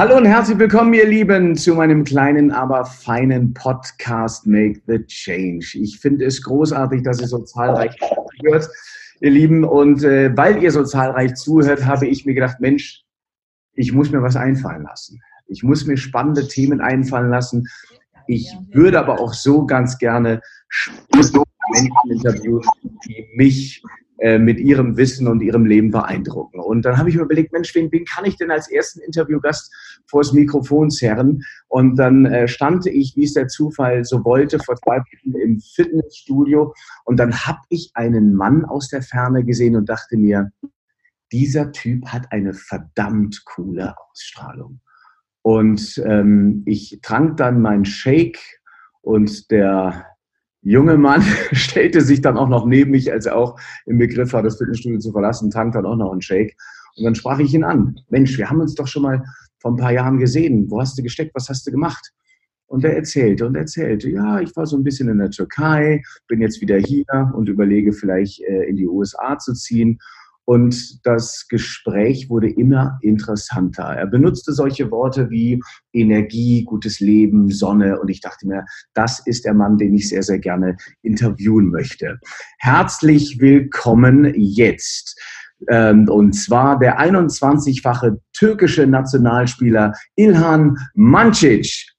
Hallo und herzlich willkommen, ihr Lieben, zu meinem kleinen, aber feinen Podcast Make the Change. Ich finde es großartig, dass ihr so zahlreich zuhört, ihr Lieben. Und äh, weil ihr so zahlreich zuhört, habe ich mir gedacht, Mensch, ich muss mir was einfallen lassen. Ich muss mir spannende Themen einfallen lassen. Ich würde aber auch so ganz gerne Menschen interviewen, die mich äh, mit ihrem Wissen und ihrem Leben beeindrucken. Und dann habe ich mir überlegt, Mensch, wen, wen kann ich denn als ersten Interviewgast vor das Mikrofon zerren? Und dann äh, stand ich, wie es der Zufall so wollte, vor zwei Wochen im Fitnessstudio. Und dann habe ich einen Mann aus der Ferne gesehen und dachte mir, dieser Typ hat eine verdammt coole Ausstrahlung. Und ähm, ich trank dann meinen Shake und der junge Mann stellte sich dann auch noch neben mich, als er auch im Begriff war, das Fitnessstudio zu verlassen, tankt dann auch noch einen Shake. Und dann sprach ich ihn an. Mensch, wir haben uns doch schon mal vor ein paar Jahren gesehen. Wo hast du gesteckt? Was hast du gemacht? Und er erzählte und erzählte, ja, ich war so ein bisschen in der Türkei, bin jetzt wieder hier und überlege vielleicht äh, in die USA zu ziehen. Und das Gespräch wurde immer interessanter. Er benutzte solche Worte wie Energie, gutes Leben, Sonne. Und ich dachte mir, das ist der Mann, den ich sehr, sehr gerne interviewen möchte. Herzlich willkommen jetzt. Ähm, und zwar der 21-fache türkische Nationalspieler Ilhan Mancic.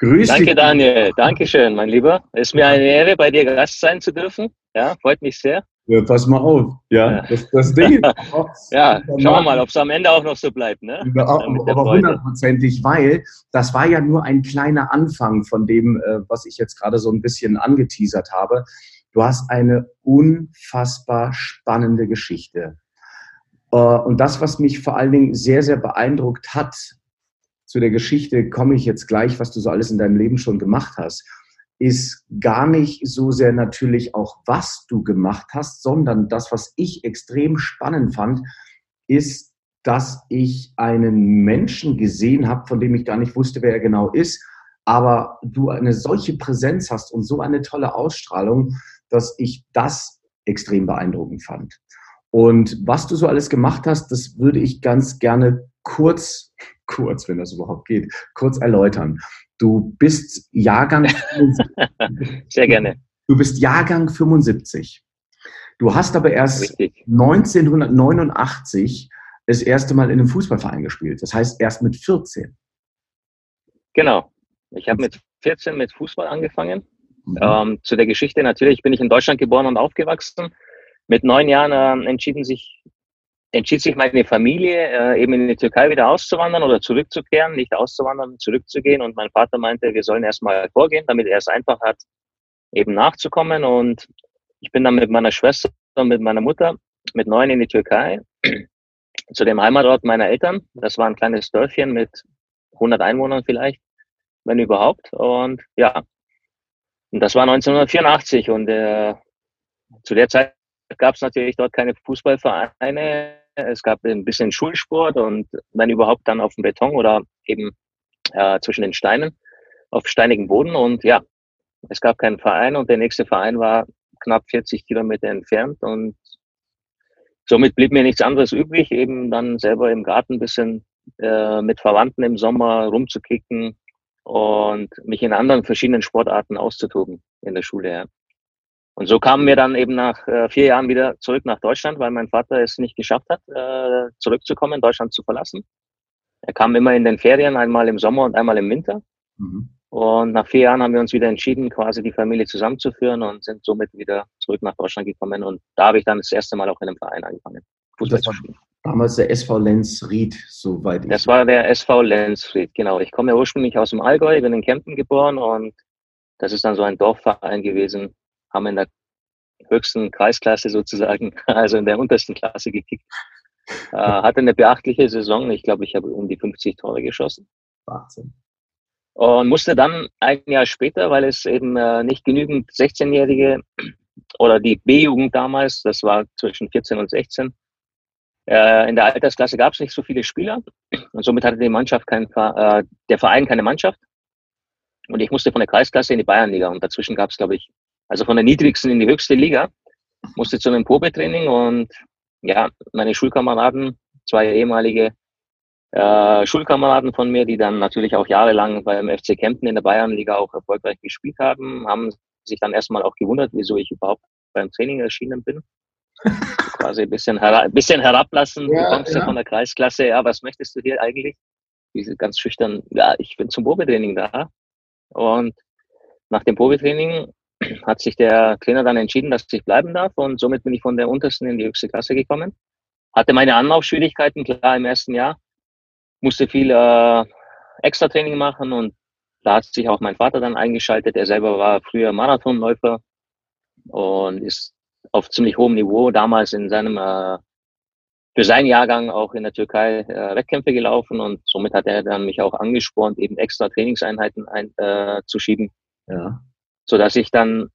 Grüß Danke, dich. Daniel. Dankeschön, mein Lieber. Es ist mir eine Ehre, bei dir Gast sein zu dürfen. Ja, freut mich sehr. Ja, pass mal auf, ja, das, das Ding ja, schauen wir mal, ob es am Ende auch noch so bleibt, ne? Aber hundertprozentig, weil das war ja nur ein kleiner Anfang von dem, äh, was ich jetzt gerade so ein bisschen angeteasert habe. Du hast eine unfassbar spannende Geschichte. Äh, und das, was mich vor allen Dingen sehr, sehr beeindruckt hat, zu der Geschichte komme ich jetzt gleich, was du so alles in deinem Leben schon gemacht hast ist gar nicht so sehr natürlich auch, was du gemacht hast, sondern das, was ich extrem spannend fand, ist, dass ich einen Menschen gesehen habe, von dem ich gar nicht wusste, wer er genau ist, aber du eine solche Präsenz hast und so eine tolle Ausstrahlung, dass ich das extrem beeindruckend fand. Und was du so alles gemacht hast, das würde ich ganz gerne kurz, kurz, wenn das überhaupt geht, kurz erläutern. Du bist Jahrgang. Sehr gerne. Du bist Jahrgang 75. Du hast aber erst Richtig. 1989 das erste Mal in einem Fußballverein gespielt. Das heißt erst mit 14. Genau. Ich habe mit 14 mit Fußball angefangen. Mhm. Ähm, zu der Geschichte natürlich bin ich in Deutschland geboren und aufgewachsen. Mit neun Jahren äh, entschieden sich entschied sich meine Familie, äh, eben in die Türkei wieder auszuwandern oder zurückzukehren, nicht auszuwandern, zurückzugehen. Und mein Vater meinte, wir sollen erstmal vorgehen, damit er es einfach hat, eben nachzukommen. Und ich bin dann mit meiner Schwester und mit meiner Mutter mit neun in die Türkei, zu dem Heimatort meiner Eltern. Das war ein kleines Dörfchen mit 100 Einwohnern vielleicht, wenn überhaupt. Und ja, und das war 1984 und äh, zu der Zeit gab es natürlich dort keine Fußballvereine es gab ein bisschen Schulsport und wenn überhaupt dann auf dem Beton oder eben äh, zwischen den Steinen auf steinigem Boden. Und ja, es gab keinen Verein und der nächste Verein war knapp 40 Kilometer entfernt und somit blieb mir nichts anderes übrig, eben dann selber im Garten ein bisschen äh, mit Verwandten im Sommer rumzukicken und mich in anderen verschiedenen Sportarten auszutoben in der Schule. Ja. Und so kamen wir dann eben nach äh, vier Jahren wieder zurück nach Deutschland, weil mein Vater es nicht geschafft hat, äh, zurückzukommen, Deutschland zu verlassen. Er kam immer in den Ferien, einmal im Sommer und einmal im Winter. Mhm. Und nach vier Jahren haben wir uns wieder entschieden, quasi die Familie zusammenzuführen und sind somit wieder zurück nach Deutschland gekommen. Und da habe ich dann das erste Mal auch in einem Verein angefangen, Fußball zu spielen. Damals der SV Lenzried, soweit ich. Das war der SV Lenzried, genau. Ich komme ja ursprünglich aus dem Allgäu, bin in Kempten geboren und das ist dann so ein Dorfverein gewesen, haben in der höchsten Kreisklasse sozusagen, also in der untersten Klasse gekickt. Äh, hatte eine beachtliche Saison. Ich glaube, ich habe um die 50 Tore geschossen. Wahnsinn. Und musste dann ein Jahr später, weil es eben äh, nicht genügend 16-Jährige oder die B-Jugend damals, das war zwischen 14 und 16, äh, in der Altersklasse gab es nicht so viele Spieler und somit hatte die Mannschaft kein, äh, der Verein keine Mannschaft. Und ich musste von der Kreisklasse in die Bayernliga und dazwischen gab es, glaube ich, also von der niedrigsten in die höchste Liga, musste zu einem Probetraining und ja, meine Schulkameraden, zwei ehemalige äh, Schulkameraden von mir, die dann natürlich auch jahrelang beim FC Kempten in der Bayernliga auch erfolgreich gespielt haben, haben sich dann erstmal auch gewundert, wieso ich überhaupt beim Training erschienen bin. Quasi ein bisschen, hera bisschen herablassen. Ja, du kommst ja. ja von der Kreisklasse. Ja, was möchtest du hier eigentlich? Diese ganz schüchtern. Ja, ich bin zum Probetraining da. Und nach dem Probetraining hat sich der Trainer dann entschieden, dass ich bleiben darf. Und somit bin ich von der untersten in die höchste Klasse gekommen. Hatte meine Anlaufschwierigkeiten, klar, im ersten Jahr musste viel äh, Extra-Training machen und da hat sich auch mein Vater dann eingeschaltet. Er selber war früher Marathonläufer und ist auf ziemlich hohem Niveau damals in seinem äh, für seinen Jahrgang auch in der Türkei äh, Wettkämpfe gelaufen und somit hat er dann mich auch angespornt, eben extra Trainingseinheiten ein, äh. Ja. So dass ich dann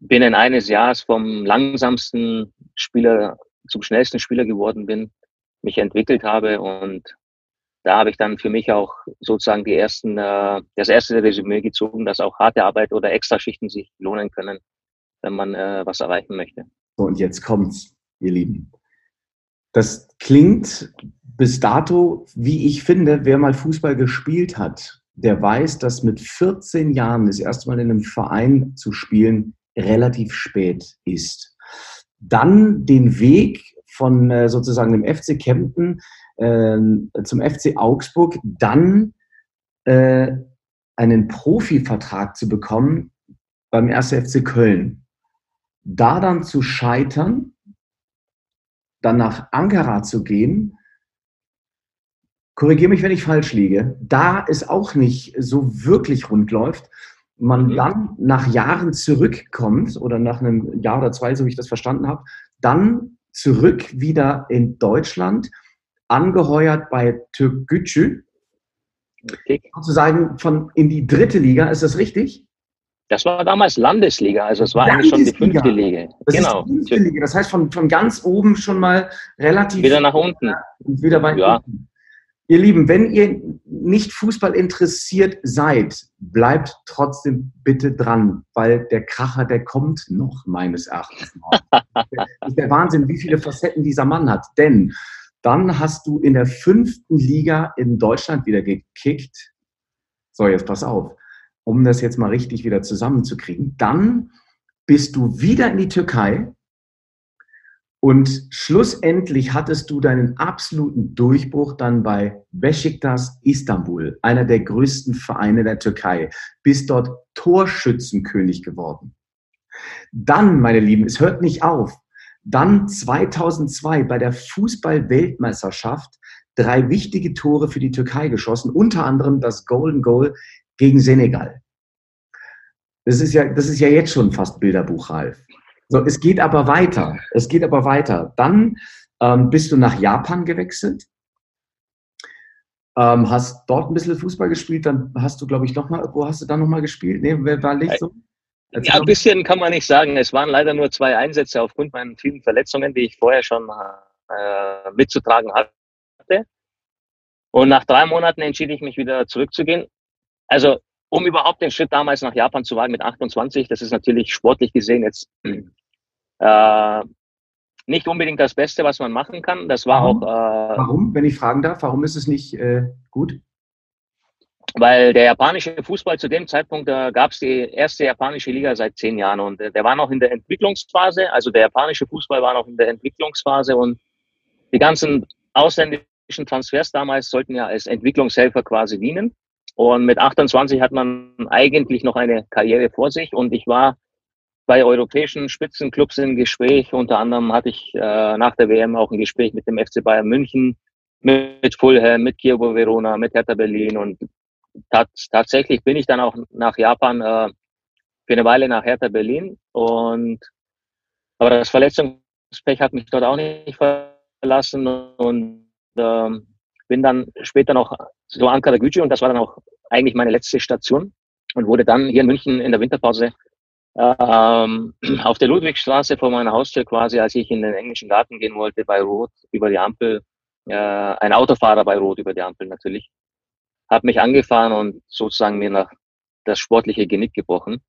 binnen eines Jahres vom langsamsten Spieler zum schnellsten Spieler geworden bin, mich entwickelt habe und da habe ich dann für mich auch sozusagen die ersten, äh, das erste Resümee gezogen, dass auch harte Arbeit oder Extraschichten sich lohnen können, wenn man äh, was erreichen möchte. So, und jetzt kommt's, ihr Lieben. Das klingt bis dato, wie ich finde, wer mal Fußball gespielt hat, der weiß, dass mit 14 Jahren das erste Mal in einem Verein zu spielen relativ spät ist. Dann den Weg von äh, sozusagen dem FC Kempten äh, zum FC Augsburg, dann äh, einen Profivertrag zu bekommen beim 1. FC Köln. Da dann zu scheitern, dann nach Ankara zu gehen, korrigiere mich, wenn ich falsch liege, da es auch nicht so wirklich rund läuft, man mhm. dann nach Jahren zurückkommt oder nach einem Jahr oder zwei, so wie ich das verstanden habe, dann zurück wieder in Deutschland angeheuert bei Türk Gücü. Sozusagen von in die dritte Liga, ist das richtig? Das war damals Landesliga, also es war eigentlich schon die fünfte Liga. Das genau. Ist die fünfte Liga. Das heißt von, von ganz oben schon mal relativ. Wieder nach unten. Wieder weit ja. unten. Ihr Lieben, wenn ihr nicht Fußball interessiert seid, bleibt trotzdem bitte dran, weil der Kracher, der kommt noch, meines Erachtens. das ist der Wahnsinn, wie viele Facetten dieser Mann hat. Denn dann hast du in der fünften Liga in Deutschland wieder gekickt. So, jetzt pass auf, um das jetzt mal richtig wieder zusammenzukriegen. Dann bist du wieder in die Türkei und schlussendlich hattest du deinen absoluten Durchbruch dann bei Besiktas Istanbul, einer der größten Vereine der Türkei. Bist dort Torschützenkönig geworden. Dann, meine Lieben, es hört nicht auf. Dann 2002 bei der Fußball-Weltmeisterschaft drei wichtige Tore für die Türkei geschossen, unter anderem das Golden Goal gegen Senegal. Das ist ja, das ist ja jetzt schon fast Bilderbuch, Ralf. So, es geht aber weiter. Es geht aber weiter. Dann ähm, bist du nach Japan gewechselt, ähm, hast dort ein bisschen Fußball gespielt, dann hast du, glaube ich, nochmal, wo hast du dann nochmal gespielt? Nee, wer war nicht so? Ja, ein bisschen kann man nicht sagen. Es waren leider nur zwei Einsätze aufgrund meiner vielen Verletzungen, die ich vorher schon äh, mitzutragen hatte. Und nach drei Monaten entschied ich mich wieder zurückzugehen. Also, um überhaupt den Schritt damals nach Japan zu wagen mit 28, das ist natürlich sportlich gesehen jetzt äh, nicht unbedingt das Beste, was man machen kann. Das war warum? auch. Äh, warum, wenn ich fragen darf, warum ist es nicht äh, gut? weil der japanische Fußball zu dem Zeitpunkt, da gab es die erste japanische Liga seit zehn Jahren und äh, der war noch in der Entwicklungsphase, also der japanische Fußball war noch in der Entwicklungsphase und die ganzen ausländischen Transfers damals sollten ja als Entwicklungshelfer quasi dienen. Und mit 28 hat man eigentlich noch eine Karriere vor sich. Und ich war bei europäischen Spitzenclubs im Gespräch. Unter anderem hatte ich äh, nach der WM auch ein Gespräch mit dem FC Bayern München, mit Fulham, mit Kiewo Verona, mit Hertha Berlin. Und tats tatsächlich bin ich dann auch nach Japan äh, für eine Weile nach Hertha Berlin. Und aber das Verletzungspech hat mich dort auch nicht verlassen. Und ähm, bin dann später noch zu Ankara Gücü und das war dann auch eigentlich meine letzte Station und wurde dann hier in München in der Winterpause ähm, auf der Ludwigstraße vor meiner Haustür quasi, als ich in den englischen Garten gehen wollte, bei Rot über die Ampel, äh, ein Autofahrer bei Rot über die Ampel natürlich, habe mich angefahren und sozusagen mir nach das sportliche Genick gebrochen.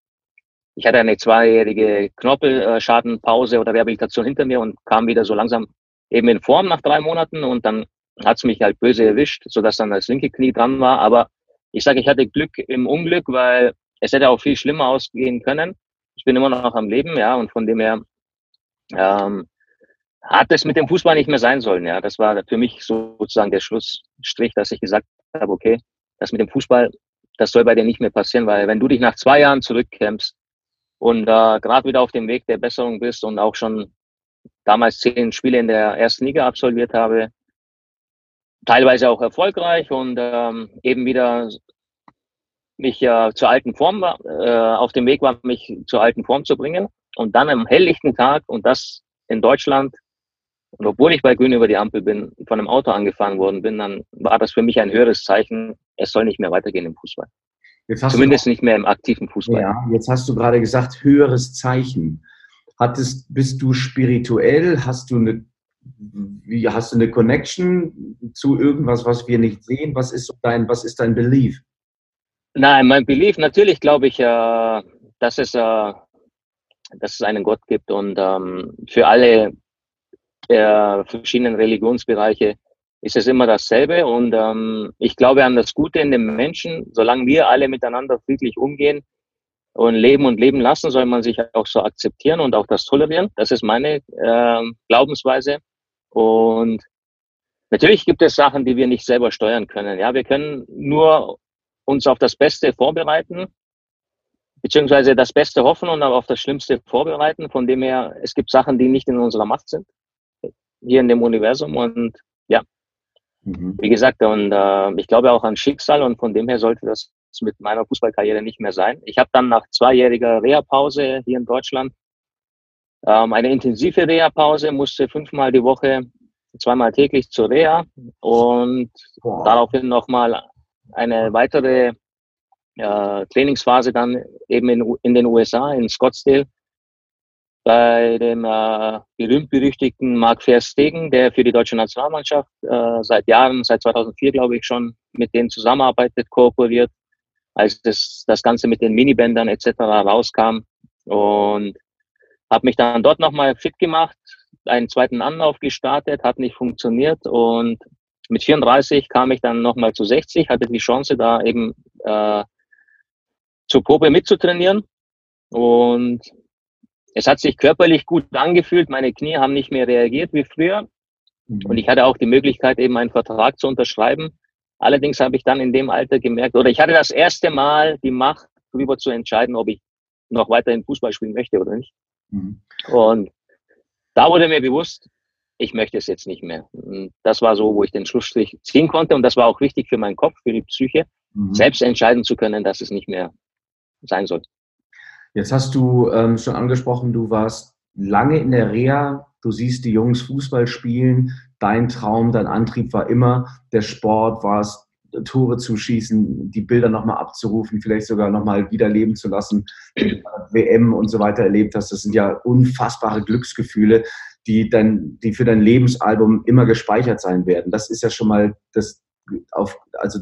Ich hatte eine zweijährige Knorpelschadenpause oder Rehabilitation hinter mir und kam wieder so langsam eben in Form nach drei Monaten und dann hat es mich halt böse erwischt, sodass dann das linke Knie dran war. Aber ich sage, ich hatte Glück im Unglück, weil es hätte auch viel schlimmer ausgehen können. Ich bin immer noch am Leben, ja, und von dem her ähm, hat es mit dem Fußball nicht mehr sein sollen. Ja, das war für mich sozusagen der Schlussstrich, dass ich gesagt habe, okay, das mit dem Fußball, das soll bei dir nicht mehr passieren, weil wenn du dich nach zwei Jahren zurückkämpfst und äh, gerade wieder auf dem Weg der Besserung bist und auch schon damals zehn Spiele in der ersten Liga absolviert habe, teilweise auch erfolgreich und ähm, eben wieder mich äh, zur alten Form äh, auf dem Weg war, mich zur alten Form zu bringen und dann am helllichten Tag und das in Deutschland und obwohl ich bei Grün über die Ampel bin, von einem Auto angefahren worden bin, dann war das für mich ein höheres Zeichen, es soll nicht mehr weitergehen im Fußball. Zumindest nicht mehr im aktiven Fußball. Ja, jetzt hast du gerade gesagt, höheres Zeichen. Hattest, bist du spirituell? Hast du eine, wie, hast du eine Connection zu irgendwas, was wir nicht sehen? Was ist dein, was ist dein Belief? Nein, mein Belief, natürlich glaube ich, äh, dass es, äh, dass es einen Gott gibt und ähm, für alle der verschiedenen Religionsbereiche ist es immer dasselbe. Und ähm, ich glaube an das Gute in den Menschen. Solange wir alle miteinander friedlich umgehen und leben und leben lassen, soll man sich auch so akzeptieren und auch das tolerieren. Das ist meine äh, Glaubensweise. Und natürlich gibt es Sachen, die wir nicht selber steuern können. Ja, wir können nur uns auf das Beste vorbereiten beziehungsweise das Beste hoffen und auf das Schlimmste vorbereiten. Von dem her, es gibt Sachen, die nicht in unserer Macht sind hier in dem Universum und ja, mhm. wie gesagt, und äh, ich glaube auch an Schicksal und von dem her sollte das mit meiner Fußballkarriere nicht mehr sein. Ich habe dann nach zweijähriger Reha-Pause hier in Deutschland ähm, eine intensive Reha-Pause, musste fünfmal die Woche, zweimal täglich zur Reha und wow. daraufhin nochmal eine weitere äh, Trainingsphase dann eben in, in den USA, in Scottsdale, bei dem äh, berühmt-berüchtigten Mark Verstegen, der für die deutsche Nationalmannschaft äh, seit Jahren, seit 2004 glaube ich schon, mit denen zusammenarbeitet, kooperiert, als das, das Ganze mit den Minibändern etc. rauskam. Und habe mich dann dort nochmal fit gemacht, einen zweiten Anlauf gestartet, hat nicht funktioniert und mit 34 kam ich dann nochmal zu 60, hatte die Chance da eben äh, zur Probe mitzutrainieren und es hat sich körperlich gut angefühlt. Meine Knie haben nicht mehr reagiert wie früher. Mhm. Und ich hatte auch die Möglichkeit, eben einen Vertrag zu unterschreiben. Allerdings habe ich dann in dem Alter gemerkt, oder ich hatte das erste Mal die Macht, darüber zu entscheiden, ob ich noch weiterhin Fußball spielen möchte oder nicht. Mhm. Und da wurde mir bewusst, ich möchte es jetzt nicht mehr. Das war so, wo ich den Schlussstrich ziehen konnte. Und das war auch wichtig für meinen Kopf, für die Psyche, mhm. selbst entscheiden zu können, dass es nicht mehr sein soll. Jetzt hast du ähm, schon angesprochen, du warst lange in der Reha, du siehst die Jungs Fußball spielen, dein Traum, dein Antrieb war immer der Sport, war es Tore zu schießen, die Bilder nochmal abzurufen, vielleicht sogar nochmal wieder leben zu lassen, WM und so weiter erlebt hast. Das sind ja unfassbare Glücksgefühle, die dann, die für dein Lebensalbum immer gespeichert sein werden. Das ist ja schon mal das, auf, also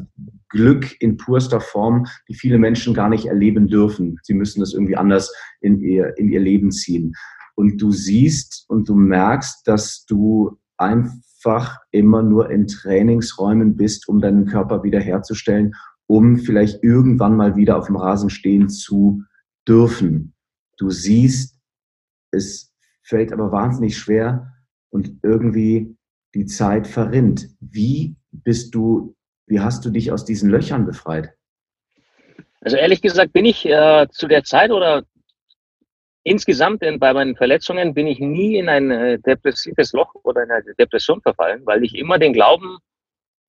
Glück in purster Form, die viele Menschen gar nicht erleben dürfen. Sie müssen das irgendwie anders in ihr, in ihr Leben ziehen. Und du siehst und du merkst, dass du einfach immer nur in Trainingsräumen bist, um deinen Körper wiederherzustellen, um vielleicht irgendwann mal wieder auf dem Rasen stehen zu dürfen. Du siehst, es fällt aber wahnsinnig schwer und irgendwie die Zeit verrinnt. Wie bist du, wie hast du dich aus diesen Löchern befreit? Also ehrlich gesagt bin ich äh, zu der Zeit oder insgesamt in, bei meinen Verletzungen bin ich nie in ein äh, depressives Loch oder in eine Depression verfallen, weil ich immer den Glauben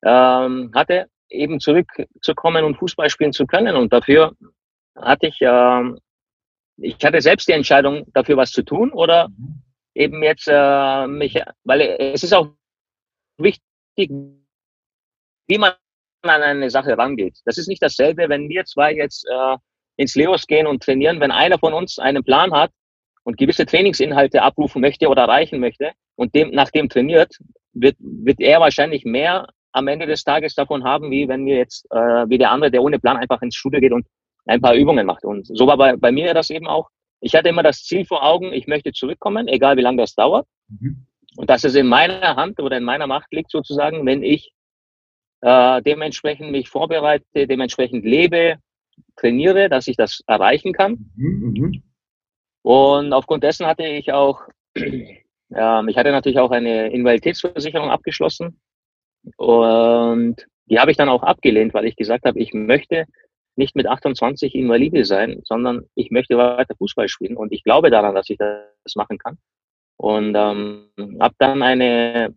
ähm, hatte, eben zurückzukommen und Fußball spielen zu können. Und dafür hatte ich, äh, ich hatte selbst die Entscheidung, dafür was zu tun oder mhm. eben jetzt äh, mich, weil es ist auch wichtig, wie man an eine Sache rangeht. Das ist nicht dasselbe, wenn wir zwei jetzt äh, ins Leos gehen und trainieren, wenn einer von uns einen Plan hat und gewisse Trainingsinhalte abrufen möchte oder erreichen möchte und dem, nach dem trainiert, wird, wird er wahrscheinlich mehr am Ende des Tages davon haben, wie wenn wir jetzt, äh, wie der andere, der ohne Plan einfach ins Studio geht und ein paar Übungen macht. Und so war bei, bei mir das eben auch. Ich hatte immer das Ziel vor Augen, ich möchte zurückkommen, egal wie lange das dauert. Mhm. und dass es in meiner Hand oder in meiner Macht liegt sozusagen, wenn ich äh, dementsprechend mich vorbereite, dementsprechend lebe, trainiere, dass ich das erreichen kann. Mhm, mhm. Und aufgrund dessen hatte ich auch, ähm, ich hatte natürlich auch eine Invaliditätsversicherung abgeschlossen. Und die habe ich dann auch abgelehnt, weil ich gesagt habe, ich möchte nicht mit 28 Invalide sein, sondern ich möchte weiter Fußball spielen. Und ich glaube daran, dass ich das machen kann. Und ähm, habe dann eine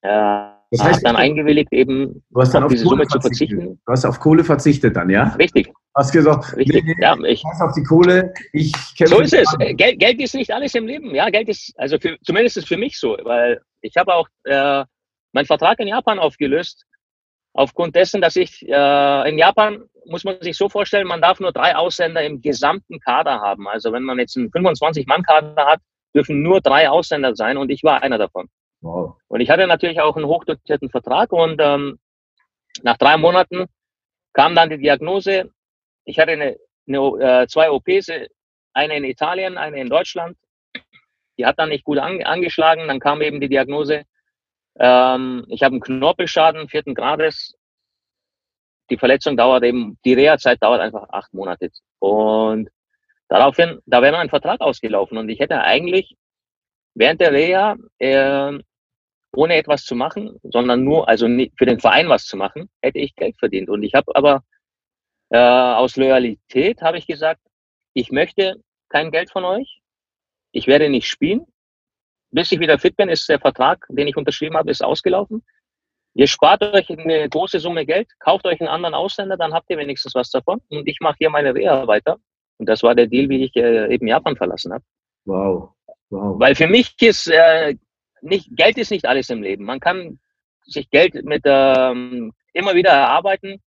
äh, das heißt, dann eingewilligt, eben du hast dann auf, diese Kohle Summe zu verzichten. Du hast auf Kohle verzichtet dann, ja? Richtig. Hast gesagt, Richtig. Nee, ja, ich pass auf die Kohle, ich kämpfe. So ist es. Geld, Geld ist nicht alles im Leben. Ja, Geld ist, also für, zumindest ist es für mich so, weil ich habe auch äh, meinen Vertrag in Japan aufgelöst, aufgrund dessen, dass ich äh, in Japan muss man sich so vorstellen, man darf nur drei Ausländer im gesamten Kader haben. Also wenn man jetzt einen 25-Mann-Kader hat, dürfen nur drei Ausländer sein und ich war einer davon. Wow. Und ich hatte natürlich auch einen hochdotierten Vertrag und ähm, nach drei Monaten kam dann die Diagnose, ich hatte eine, eine, äh, zwei OPs, eine in Italien, eine in Deutschland. Die hat dann nicht gut an, angeschlagen. Dann kam eben die Diagnose, ähm, ich habe einen Knorpelschaden vierten Grades. Die Verletzung dauert eben, die Reha-Zeit dauert einfach acht Monate. Und daraufhin, da wäre mein Vertrag ausgelaufen und ich hätte eigentlich während der Reha äh, ohne etwas zu machen, sondern nur, also für den Verein was zu machen, hätte ich Geld verdient. Und ich habe aber äh, aus Loyalität habe ich gesagt, ich möchte kein Geld von euch. Ich werde nicht spielen. Bis ich wieder fit bin, ist der Vertrag, den ich unterschrieben habe, ist ausgelaufen. Ihr spart euch eine große Summe Geld, kauft euch einen anderen Ausländer, dann habt ihr wenigstens was davon. Und ich mache hier meine Reha weiter. Und das war der Deal, wie ich äh, eben Japan verlassen habe. Wow. wow. Weil für mich ist äh, nicht, Geld ist nicht alles im Leben. Man kann sich Geld mit ähm, immer wieder erarbeiten.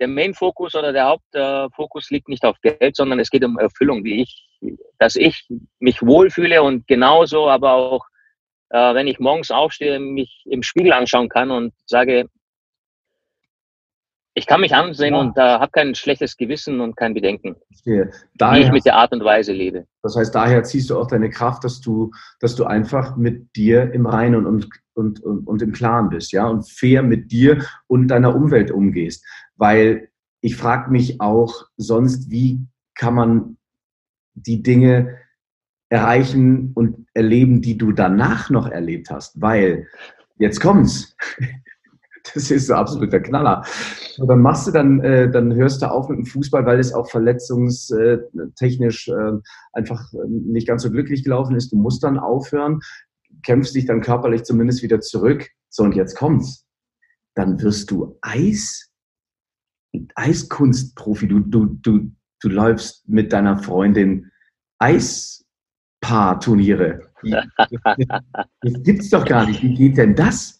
Der Main-Fokus oder der Hauptfokus äh, liegt nicht auf Geld, sondern es geht um Erfüllung, wie ich, dass ich mich wohlfühle und genauso, aber auch, äh, wenn ich morgens aufstehe, mich im Spiegel anschauen kann und sage, ich kann mich ansehen ja. und äh, habe kein schlechtes Gewissen und kein Bedenken, daher, wie ich mit der Art und Weise lebe. Das heißt, daher ziehst du auch deine Kraft, dass du, dass du einfach mit dir im Reinen und, und, und, und im Klaren bist, ja, und fair mit dir und deiner Umwelt umgehst. Weil ich frage mich auch sonst, wie kann man die Dinge erreichen und erleben, die du danach noch erlebt hast? Weil jetzt kommt's. Das ist so absolut der Knaller. Und dann machst du dann, äh, dann hörst du auf mit dem Fußball, weil es auch verletzungstechnisch äh, einfach ähm, nicht ganz so glücklich gelaufen ist. Du musst dann aufhören, kämpfst dich dann körperlich zumindest wieder zurück. So, und jetzt kommt's. Dann wirst du Eis, Eiskunstprofi. Du, du, du, du läufst mit deiner Freundin Eispaar-Turniere. Das gibt's doch gar nicht. Wie geht denn das?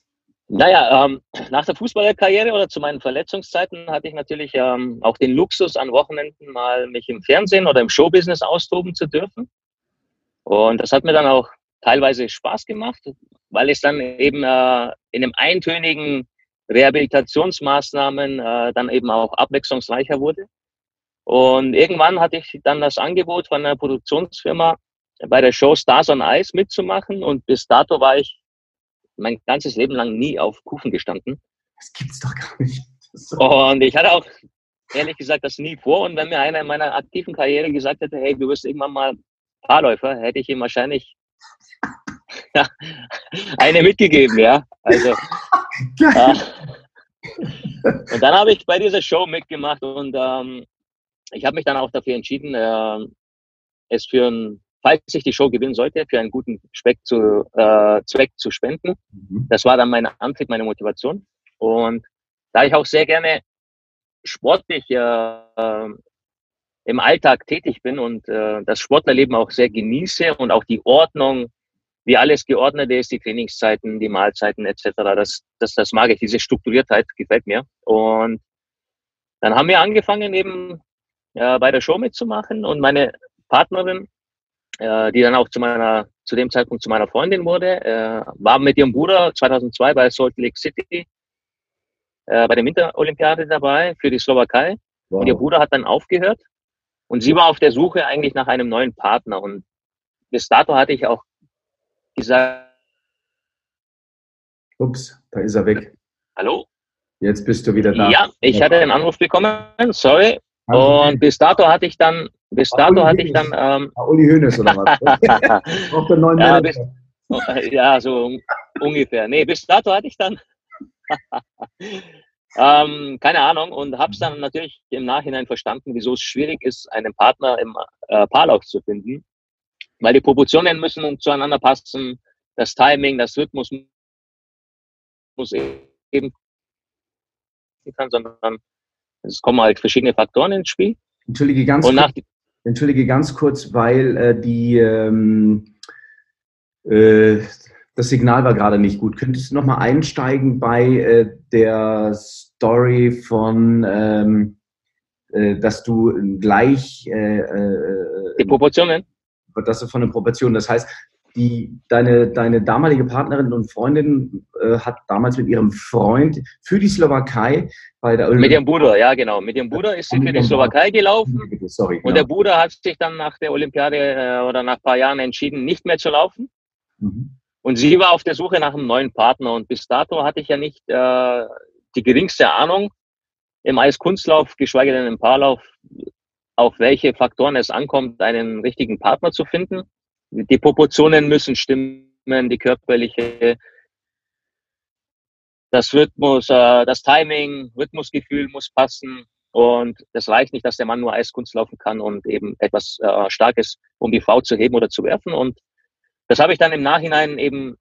Naja, ähm, nach der Fußballerkarriere oder zu meinen Verletzungszeiten hatte ich natürlich ähm, auch den Luxus, an Wochenenden mal mich im Fernsehen oder im Showbusiness austoben zu dürfen. Und das hat mir dann auch teilweise Spaß gemacht, weil es dann eben äh, in einem eintönigen Rehabilitationsmaßnahmen äh, dann eben auch abwechslungsreicher wurde. Und irgendwann hatte ich dann das Angebot von einer Produktionsfirma bei der Show Stars on Ice mitzumachen und bis dato war ich mein ganzes Leben lang nie auf Kufen gestanden. Das gibt's doch gar nicht. Und ich hatte auch ehrlich gesagt das nie vor. Und wenn mir einer in meiner aktiven Karriere gesagt hätte, hey, du wirst irgendwann mal Fahrläufer, hätte ich ihm wahrscheinlich eine mitgegeben, ja. Also. äh, und dann habe ich bei dieser Show mitgemacht und ähm, ich habe mich dann auch dafür entschieden, äh, es für ein falls ich die Show gewinnen sollte, für einen guten Speck zu, äh, Zweck zu spenden. Mhm. Das war dann mein Antrieb, meine Motivation. Und da ich auch sehr gerne sportlich äh, im Alltag tätig bin und äh, das Sportlerleben auch sehr genieße und auch die Ordnung, wie alles geordnet ist, die Trainingszeiten, die Mahlzeiten etc., das, das, das mag ich, diese Strukturiertheit gefällt mir. Und dann haben wir angefangen, eben äh, bei der Show mitzumachen und meine Partnerin äh, die dann auch zu meiner, zu dem Zeitpunkt zu meiner Freundin wurde, äh, war mit ihrem Bruder 2002 bei Salt Lake City äh, bei der Winterolympiade dabei für die Slowakei. Wow. Und ihr Bruder hat dann aufgehört und sie war auf der Suche eigentlich nach einem neuen Partner. Und bis dato hatte ich auch gesagt. Ups, da ist er weg. Hallo? Jetzt bist du wieder da. Ja, ich hatte einen Anruf bekommen, sorry. Und bis dato hatte ich dann, bis dato hatte ich dann. Ähm, Uli Hoeneß oder was? Auf der neuen ja, bis, ja, so ungefähr. Nee, bis dato hatte ich dann. ähm, keine Ahnung und habe es dann natürlich im Nachhinein verstanden, wieso es schwierig ist, einen Partner im äh, Paarlauf zu finden, weil die Proportionen müssen zueinander passen, das Timing, das Rhythmus muss eben kann, sondern es kommen halt verschiedene Faktoren ins Spiel. Entschuldige ganz, kurz, entschuldige ganz kurz, weil äh, die, ähm, äh, das Signal war gerade nicht gut. Könntest du nochmal einsteigen bei äh, der Story von, ähm, äh, dass du gleich... Äh, äh, die Proportionen? Das ist von den Proportionen. Das heißt, die, deine, deine damalige Partnerin und Freundin äh, hat damals mit ihrem Freund für die Slowakei bei der Olymp Mit ihrem Bruder, ja genau. Mit ihrem Bruder ist sie für die Slowakei gelaufen. Sorry, genau. Und der Bruder hat sich dann nach der Olympiade äh, oder nach ein paar Jahren entschieden, nicht mehr zu laufen. Mhm. Und sie war auf der Suche nach einem neuen Partner. Und bis dato hatte ich ja nicht äh, die geringste Ahnung im Eiskunstlauf, geschweige denn im Paarlauf, auf welche Faktoren es ankommt, einen richtigen Partner zu finden die Proportionen müssen stimmen, die körperliche, das Rhythmus, äh, das Timing, Rhythmusgefühl muss passen. Und das reicht nicht, dass der Mann nur Eiskunst laufen kann und eben etwas äh, Starkes, um die Frau zu heben oder zu werfen. Und das habe ich dann im Nachhinein eben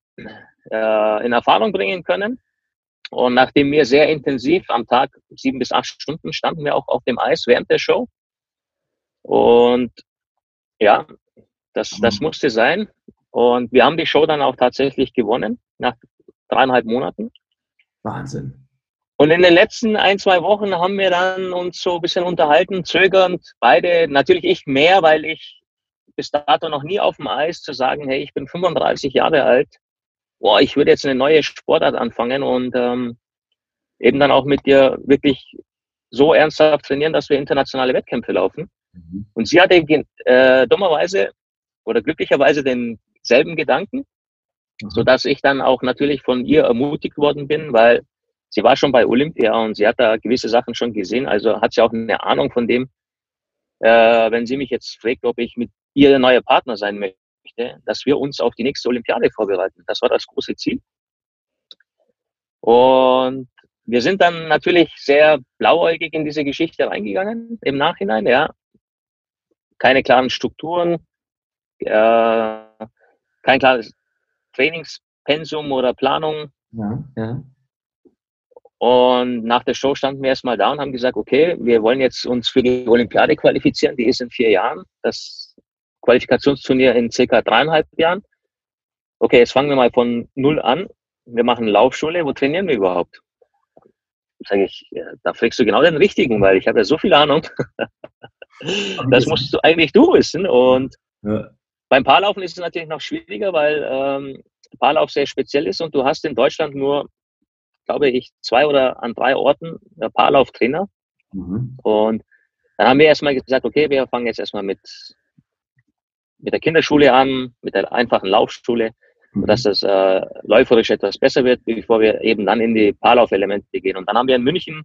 äh, in Erfahrung bringen können. Und nachdem wir sehr intensiv am Tag sieben bis acht Stunden standen wir auch auf dem Eis während der Show. Und ja, das, das mhm. musste sein. Und wir haben die Show dann auch tatsächlich gewonnen, nach dreieinhalb Monaten. Wahnsinn. Und in den letzten ein, zwei Wochen haben wir dann uns so ein bisschen unterhalten, zögernd, beide, natürlich ich mehr, weil ich bis dato noch nie auf dem Eis zu sagen, hey, ich bin 35 Jahre alt, boah, ich würde jetzt eine neue Sportart anfangen und ähm, eben dann auch mit dir wirklich so ernsthaft trainieren, dass wir internationale Wettkämpfe laufen. Mhm. Und sie hatte äh, dummerweise oder glücklicherweise denselben Gedanken, mhm. so dass ich dann auch natürlich von ihr ermutigt worden bin, weil sie war schon bei Olympia und sie hat da gewisse Sachen schon gesehen, also hat sie auch eine Ahnung von dem, äh, wenn sie mich jetzt fragt, ob ich mit ihr der neue Partner sein möchte, dass wir uns auf die nächste Olympiade vorbereiten. Das war das große Ziel. Und wir sind dann natürlich sehr blauäugig in diese Geschichte reingegangen im Nachhinein, ja. Keine klaren Strukturen, äh, kein klares Trainingspensum oder Planung. Ja, ja. Und nach der Show standen wir erstmal da und haben gesagt, okay, wir wollen jetzt uns für die Olympiade qualifizieren, die ist in vier Jahren. Das Qualifikationsturnier in circa dreieinhalb Jahren. Okay, jetzt fangen wir mal von null an. Wir machen Laufschule, wo trainieren wir überhaupt? Sage ich, da fragst du genau den richtigen, weil ich habe ja so viel Ahnung. das musst du eigentlich du wissen. Und ja. Beim Paarlaufen ist es natürlich noch schwieriger, weil ähm, Paarlauf sehr speziell ist und du hast in Deutschland nur, glaube ich, zwei oder an drei Orten Paarlauftrainer. Mhm. Und dann haben wir erstmal gesagt, okay, wir fangen jetzt erstmal mit, mit der Kinderschule an, mit der einfachen Laufschule, mhm. dass das äh, läuferisch etwas besser wird, bevor wir eben dann in die Paarlaufelemente gehen. Und dann haben wir in München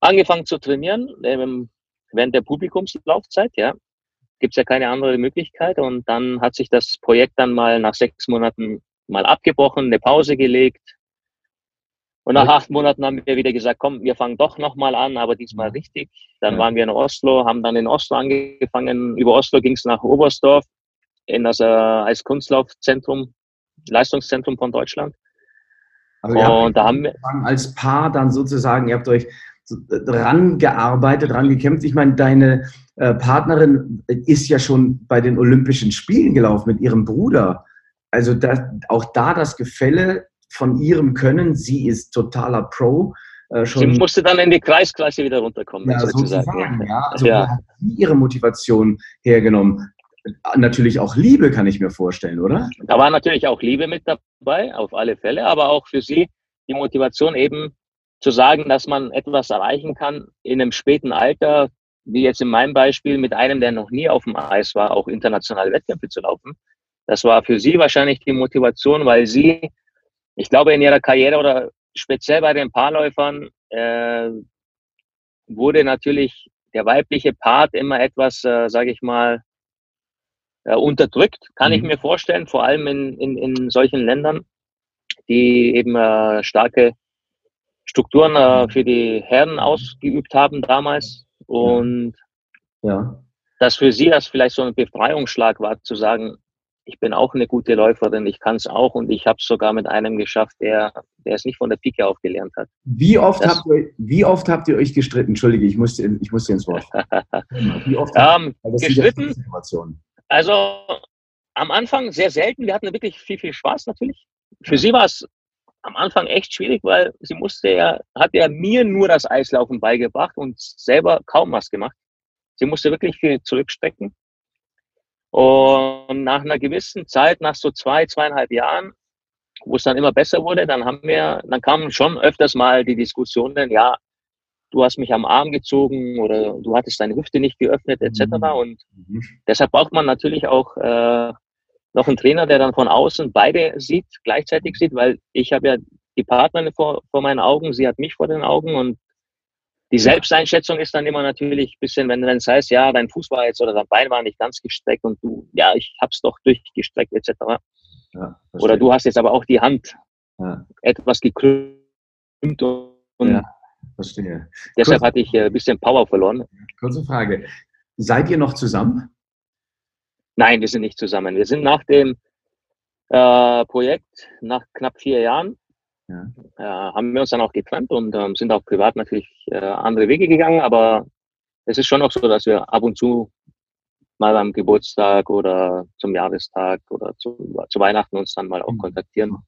angefangen zu trainieren, ähm, während der Publikumslaufzeit, ja gibt es ja keine andere Möglichkeit. Und dann hat sich das Projekt dann mal nach sechs Monaten mal abgebrochen, eine Pause gelegt. Und nach acht Monaten haben wir wieder gesagt, komm, wir fangen doch nochmal an, aber diesmal richtig. Dann ja. waren wir in Oslo, haben dann in Oslo angefangen. Über Oslo ging es nach Oberstdorf in das äh, als Kunstlaufzentrum, Leistungszentrum von Deutschland. Also und da haben wir als Paar dann sozusagen, ihr habt euch dran gearbeitet, dran gekämpft. Ich meine, deine äh, Partnerin ist ja schon bei den Olympischen Spielen gelaufen mit ihrem Bruder. Also da, auch da das Gefälle von ihrem Können, sie ist totaler Pro. Äh, sie musste dann in die Kreisklasse wieder runterkommen. Ja, sozusagen ja. Also ja. hat sie ihre Motivation hergenommen? Natürlich auch Liebe, kann ich mir vorstellen, oder? Da war natürlich auch Liebe mit dabei, auf alle Fälle, aber auch für sie die Motivation eben zu sagen, dass man etwas erreichen kann in einem späten Alter, wie jetzt in meinem Beispiel mit einem, der noch nie auf dem Eis war, auch internationale Wettkämpfe zu laufen. Das war für sie wahrscheinlich die Motivation, weil sie, ich glaube, in ihrer Karriere oder speziell bei den Paarläufern äh, wurde natürlich der weibliche Part immer etwas, äh, sage ich mal, äh, unterdrückt, kann mhm. ich mir vorstellen, vor allem in, in, in solchen Ländern, die eben äh, starke Strukturen äh, für die Herren ausgeübt haben damals. Und ja. dass für sie das vielleicht so ein Befreiungsschlag war, zu sagen, ich bin auch eine gute Läuferin, ich kann es auch und ich habe es sogar mit einem geschafft, der, der es nicht von der Pike auf gelernt hat. Wie oft, habt ihr, wie oft habt ihr euch gestritten? Entschuldige, ich musste, ich musste ins Wort. wie oft ähm, gestritten? Also am Anfang sehr selten. Wir hatten wirklich viel, viel Spaß natürlich. Für ja. sie war es am Anfang echt schwierig, weil sie musste ja, hat ja mir nur das Eislaufen beigebracht und selber kaum was gemacht. Sie musste wirklich viel zurückstecken. Und nach einer gewissen Zeit, nach so zwei, zweieinhalb Jahren, wo es dann immer besser wurde, dann haben wir, dann kamen schon öfters mal die Diskussionen, ja, du hast mich am Arm gezogen oder du hattest deine Hüfte nicht geöffnet, etc. Mhm. Und deshalb braucht man natürlich auch äh, noch einen Trainer, der dann von außen beide sieht, gleichzeitig sieht, weil ich habe ja die Partnerin vor, vor meinen Augen, sie hat mich vor den Augen und die Selbsteinschätzung ist dann immer natürlich ein bisschen, wenn es heißt, ja, dein Fuß war jetzt oder dein Bein war nicht ganz gestreckt und du, ja, ich hab's doch durchgestreckt etc. Ja, oder du hast jetzt aber auch die Hand ja. etwas gekrümmt und ja, verstehe. deshalb Kurze, hatte ich ein bisschen Power verloren. Kurze Frage. Seid ihr noch zusammen? Nein, wir sind nicht zusammen. Wir sind nach dem äh, Projekt, nach knapp vier Jahren, ja. Äh, haben wir uns dann auch getrennt und ähm, sind auch privat natürlich äh, andere Wege gegangen, aber es ist schon auch so, dass wir ab und zu mal beim Geburtstag oder zum Jahrestag oder zu, zu Weihnachten uns dann mal auch mhm. kontaktieren.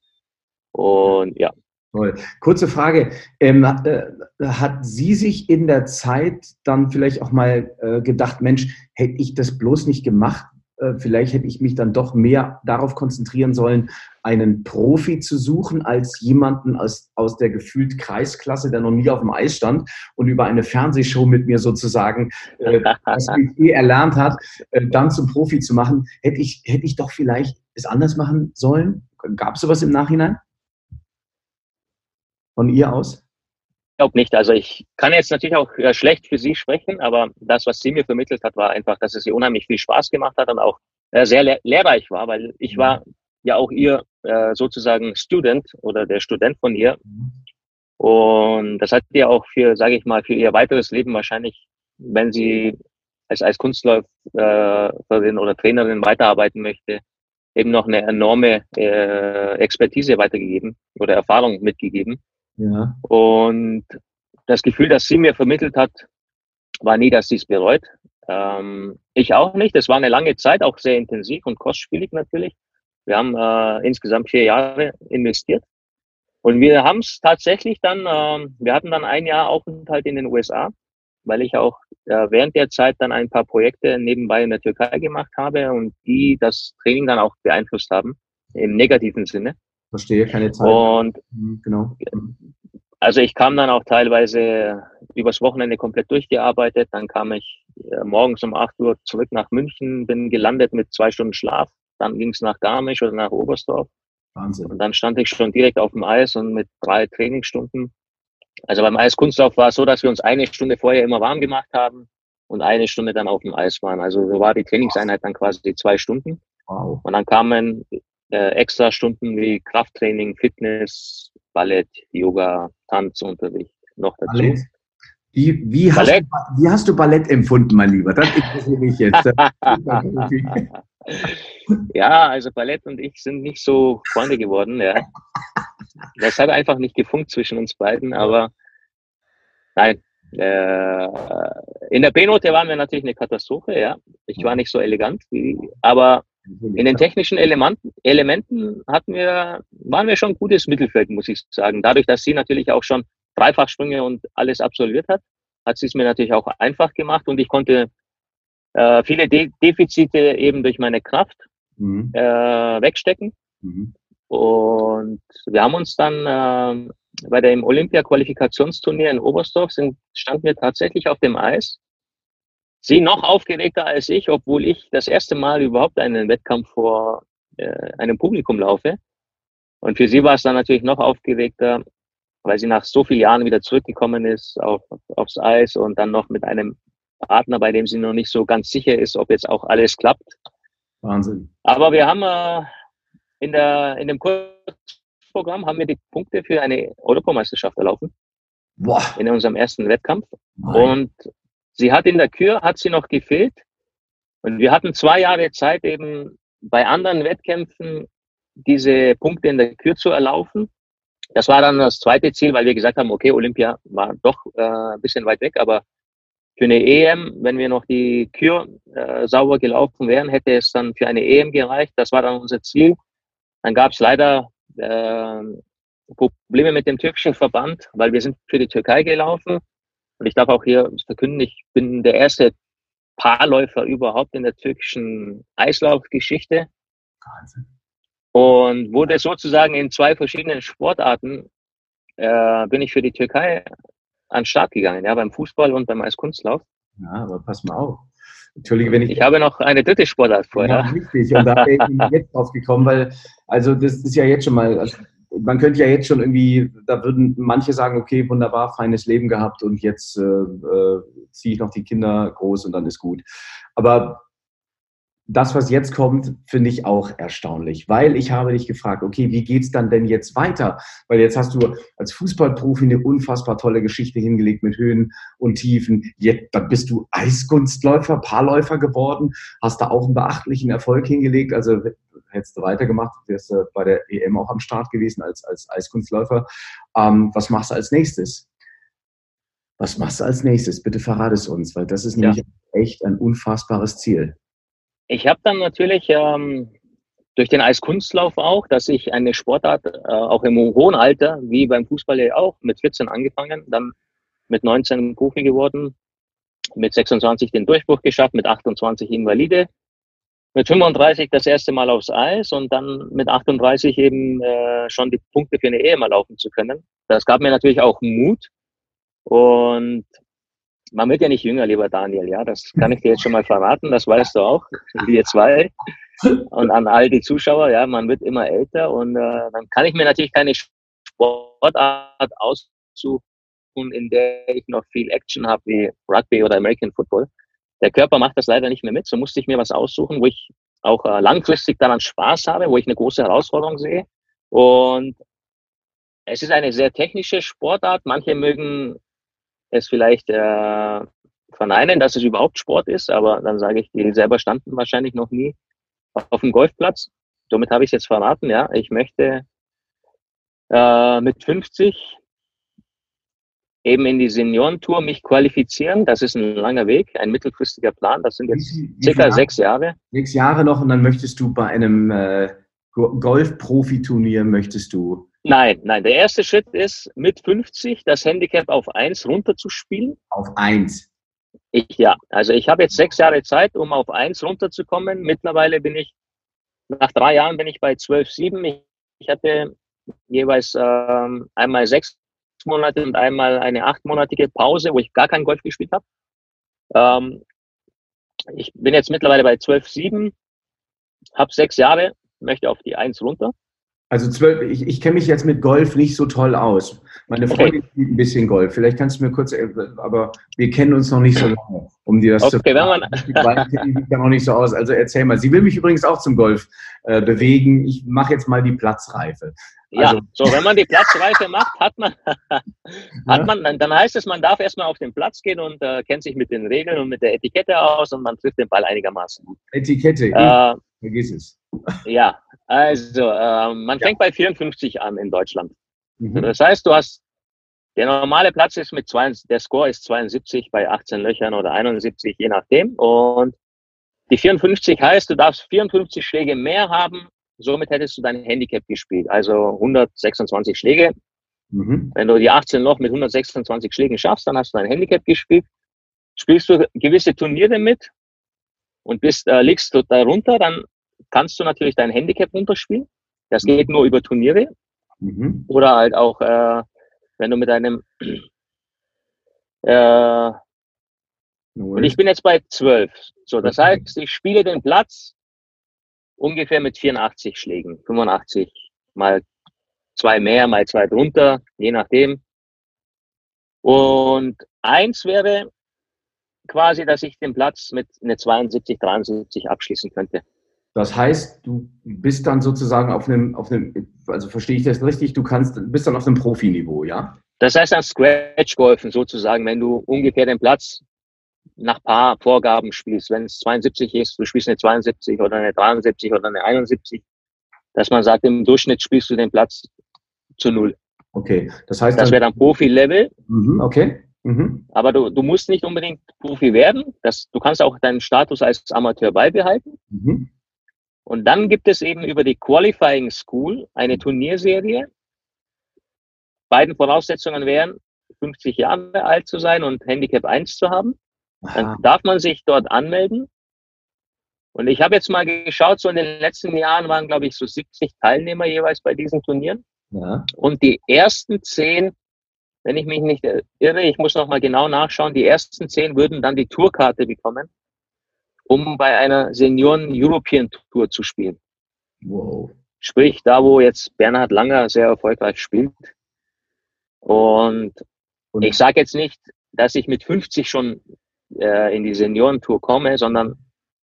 Und ja. Toll. Kurze Frage. Ähm, äh, hat sie sich in der Zeit dann vielleicht auch mal äh, gedacht, Mensch, hätte ich das bloß nicht gemacht, vielleicht hätte ich mich dann doch mehr darauf konzentrieren sollen, einen Profi zu suchen, als jemanden aus, aus der gefühlt Kreisklasse, der noch nie auf dem Eis stand und über eine Fernsehshow mit mir sozusagen äh, das eh erlernt hat, äh, dann zum Profi zu machen. Hätte ich, hätte ich doch vielleicht es anders machen sollen? Gab es sowas im Nachhinein? Von ihr aus? Glaube nicht. Also ich kann jetzt natürlich auch äh, schlecht für sie sprechen, aber das, was sie mir vermittelt hat, war einfach, dass es ihr unheimlich viel Spaß gemacht hat und auch äh, sehr lehr lehrreich war, weil ich war ja auch ihr äh, sozusagen Student oder der Student von ihr. Und das hat ihr auch für, sage ich mal, für ihr weiteres Leben wahrscheinlich, wenn sie als, als Kunstläuferin oder Trainerin weiterarbeiten möchte, eben noch eine enorme äh, Expertise weitergegeben oder Erfahrung mitgegeben. Und das Gefühl, das sie mir vermittelt hat, war nie, dass sie es bereut. Ähm, ich auch nicht. Es war eine lange Zeit, auch sehr intensiv und kostspielig natürlich. Wir haben äh, insgesamt vier Jahre investiert. Und wir haben es tatsächlich dann, äh, wir hatten dann ein Jahr Aufenthalt in den USA, weil ich auch äh, während der Zeit dann ein paar Projekte nebenbei in der Türkei gemacht habe und die das Training dann auch beeinflusst haben, im negativen Sinne. Verstehe, keine Zeit. Und mhm, genau. Also ich kam dann auch teilweise übers Wochenende komplett durchgearbeitet. Dann kam ich äh, morgens um 8 Uhr zurück nach München, bin gelandet mit zwei Stunden Schlaf. Dann ging es nach Garmisch oder nach Oberstdorf. Wahnsinn. Und dann stand ich schon direkt auf dem Eis und mit drei Trainingsstunden. Also beim Eiskunstlauf war es so, dass wir uns eine Stunde vorher immer warm gemacht haben und eine Stunde dann auf dem Eis waren. Also so war die Trainingseinheit dann quasi die zwei Stunden. Wow. Und dann kamen äh, extra Stunden wie Krafttraining, Fitness, Ballett, Yoga, Tanzunterricht noch dazu. Ballett. Wie, wie, Ballett? Hast du, wie hast du Ballett empfunden, mein Lieber? Das interessiert mich jetzt. ja, also Ballett und ich sind nicht so Freunde geworden. Ja. Das hat einfach nicht gefunkt zwischen uns beiden, aber nein. Äh, in der B-Note waren wir natürlich eine Katastrophe, ja. Ich war nicht so elegant, wie, aber in den technischen Elementen, Elementen hatten wir, waren wir schon ein gutes Mittelfeld, muss ich sagen. Dadurch, dass sie natürlich auch schon Dreifachsprünge und alles absolviert hat, hat sie es mir natürlich auch einfach gemacht und ich konnte äh, viele De Defizite eben durch meine Kraft mhm. äh, wegstecken. Mhm. Und wir haben uns dann äh, bei dem Olympia-Qualifikationsturnier in Oberstdorf sind, standen wir tatsächlich auf dem Eis sie noch aufgeregter als ich, obwohl ich das erste Mal überhaupt einen Wettkampf vor äh, einem Publikum laufe. Und für sie war es dann natürlich noch aufgeregter, weil sie nach so vielen Jahren wieder zurückgekommen ist auf, aufs Eis und dann noch mit einem Partner, bei dem sie noch nicht so ganz sicher ist, ob jetzt auch alles klappt. Wahnsinn. Aber wir haben äh, in, der, in dem Kurzprogramm haben wir die Punkte für eine Europameisterschaft erlaufen. Boah. In unserem ersten Wettkampf. Nein. Und sie hat in der Kür, hat sie noch gefehlt. Und wir hatten zwei Jahre Zeit, eben bei anderen Wettkämpfen diese Punkte in der Kür zu erlaufen. Das war dann das zweite Ziel, weil wir gesagt haben, okay, Olympia war doch äh, ein bisschen weit weg, aber für eine EM, wenn wir noch die Kür äh, sauber gelaufen wären, hätte es dann für eine EM gereicht. Das war dann unser Ziel. Dann gab es leider äh, Probleme mit dem türkischen Verband, weil wir sind für die Türkei gelaufen. Und ich darf auch hier verkünden, ich bin der erste Paarläufer überhaupt in der türkischen Eislaufgeschichte. Wahnsinn. Und wurde sozusagen in zwei verschiedenen Sportarten, äh, bin ich für die Türkei an den Start gegangen, ja, beim Fußball und beim Eiskunstlauf. Ja, aber pass mal auf. Entschuldige, wenn ich. Ich habe noch eine dritte Sportart vorher. Ja, richtig. Und da bin ich jetzt drauf gekommen, weil, also, das ist ja jetzt schon mal, also, man könnte ja jetzt schon irgendwie, da würden manche sagen, okay, wunderbar, feines Leben gehabt und jetzt äh, äh, ziehe ich noch die Kinder groß und dann ist gut. Aber das, was jetzt kommt, finde ich auch erstaunlich, weil ich habe dich gefragt, okay, wie geht es dann denn jetzt weiter? Weil jetzt hast du als Fußballprofi eine unfassbar tolle Geschichte hingelegt mit Höhen und Tiefen. Jetzt dann bist du Eiskunstläufer, Paarläufer geworden, hast da auch einen beachtlichen Erfolg hingelegt. Also hättest du weitergemacht, wärst du bei der EM auch am Start gewesen als, als Eiskunstläufer. Ähm, was machst du als nächstes? Was machst du als nächstes? Bitte verrate es uns, weil das ist nämlich ja. echt ein unfassbares Ziel. Ich habe dann natürlich ähm, durch den Eiskunstlauf auch, dass ich eine Sportart äh, auch im hohen Alter, wie beim Fußball ja auch, mit 14 angefangen, dann mit 19 Profi geworden, mit 26 den Durchbruch geschafft, mit 28 Invalide, mit 35 das erste Mal aufs Eis und dann mit 38 eben äh, schon die Punkte für eine Ehe mal laufen zu können. Das gab mir natürlich auch Mut und man wird ja nicht jünger, lieber Daniel, ja, das kann ich dir jetzt schon mal verraten, das weißt du auch, wir zwei. Und an all die Zuschauer, ja, man wird immer älter und äh, dann kann ich mir natürlich keine Sportart aussuchen, in der ich noch viel Action habe, wie Rugby oder American Football. Der Körper macht das leider nicht mehr mit, so musste ich mir was aussuchen, wo ich auch äh, langfristig daran Spaß habe, wo ich eine große Herausforderung sehe. Und es ist eine sehr technische Sportart. Manche mögen es vielleicht äh, verneinen, dass es überhaupt Sport ist, aber dann sage ich, die selber standen wahrscheinlich noch nie auf dem Golfplatz. Somit habe ich es jetzt verraten, ja. Ich möchte äh, mit 50 eben in die Seniorentour mich qualifizieren. Das ist ein langer Weg, ein mittelfristiger Plan. Das sind jetzt wie, wie circa sechs Jahre. Sechs Jahre noch und dann möchtest du bei einem äh, Golf-Profi-Turnier möchtest du Nein, nein. Der erste Schritt ist, mit 50 das Handicap auf 1 runterzuspielen. Auf 1? Ich, ja. Also ich habe jetzt sechs Jahre Zeit, um auf 1 runterzukommen. Mittlerweile bin ich, nach drei Jahren bin ich bei 12,7. Ich, ich hatte jeweils ähm, einmal sechs Monate und einmal eine achtmonatige Pause, wo ich gar kein Golf gespielt habe. Ähm, ich bin jetzt mittlerweile bei 12,7, habe sechs Jahre, möchte auf die 1 runter. Also zwölf, ich, ich kenne mich jetzt mit Golf nicht so toll aus. Meine Freundin okay. spielt ein bisschen Golf. Vielleicht kannst du mir kurz, äh, aber wir kennen uns noch nicht so lange, um dir das okay, zu sagen. Ich sieht ja noch nicht so aus. Also erzähl mal. Sie will mich übrigens auch zum Golf äh, bewegen. Ich mache jetzt mal die Platzreife. Also, ja, so wenn man die Platzreife macht, hat man, hat man, dann, dann heißt es, man darf erstmal auf den Platz gehen und äh, kennt sich mit den Regeln und mit der Etikette aus und man trifft den Ball einigermaßen gut. Etikette, äh, vergiss es. Ja, also, äh, man ja. fängt bei 54 an in Deutschland. Mhm. Das heißt, du hast, der normale Platz ist mit zwei, der Score ist 72 bei 18 Löchern oder 71, je nachdem. Und die 54 heißt, du darfst 54 Schläge mehr haben. Somit hättest du dein Handicap gespielt. Also 126 Schläge. Mhm. Wenn du die 18 Loch mit 126 Schlägen schaffst, dann hast du dein Handicap gespielt. Spielst du gewisse Turniere mit und bist, äh, liegst du darunter, dann kannst du natürlich dein Handicap runterspielen. Das geht nur über Turniere. Mhm. Oder halt auch, äh, wenn du mit einem äh, und ich bin jetzt bei zwölf. So, das heißt, ich spiele den Platz ungefähr mit 84 Schlägen, 85 mal zwei mehr, mal zwei drunter, je nachdem. Und eins wäre quasi, dass ich den Platz mit einer 72, 73 abschließen könnte. Das heißt, du bist dann sozusagen auf einem, auf einem, also verstehe ich das richtig, du kannst, bist dann auf einem Profiniveau, ja? Das heißt dann Scratch-Golfen sozusagen, wenn du ungefähr den Platz nach paar Vorgaben spielst. Wenn es 72 ist, du spielst eine 72 oder eine 73 oder eine 71, dass man sagt, im Durchschnitt spielst du den Platz zu null. Okay, das heißt. Das wäre dann Profi-Level. Mhm, okay. Mhm. Aber du, du musst nicht unbedingt Profi werden. Das, du kannst auch deinen Status als Amateur beibehalten. Mhm. Und dann gibt es eben über die Qualifying School eine Turnierserie. Beiden Voraussetzungen wären, 50 Jahre alt zu sein und Handicap 1 zu haben. Dann Aha. darf man sich dort anmelden. Und ich habe jetzt mal geschaut, so in den letzten Jahren waren, glaube ich, so 70 Teilnehmer jeweils bei diesen Turnieren. Ja. Und die ersten zehn, wenn ich mich nicht irre, ich muss noch mal genau nachschauen, die ersten zehn würden dann die Tourkarte bekommen, um bei einer Senioren-European Tour zu spielen. Wow. Sprich, da wo jetzt Bernhard Langer sehr erfolgreich spielt. Und, Und ich sage jetzt nicht, dass ich mit 50 schon äh, in die Seniorentour komme, sondern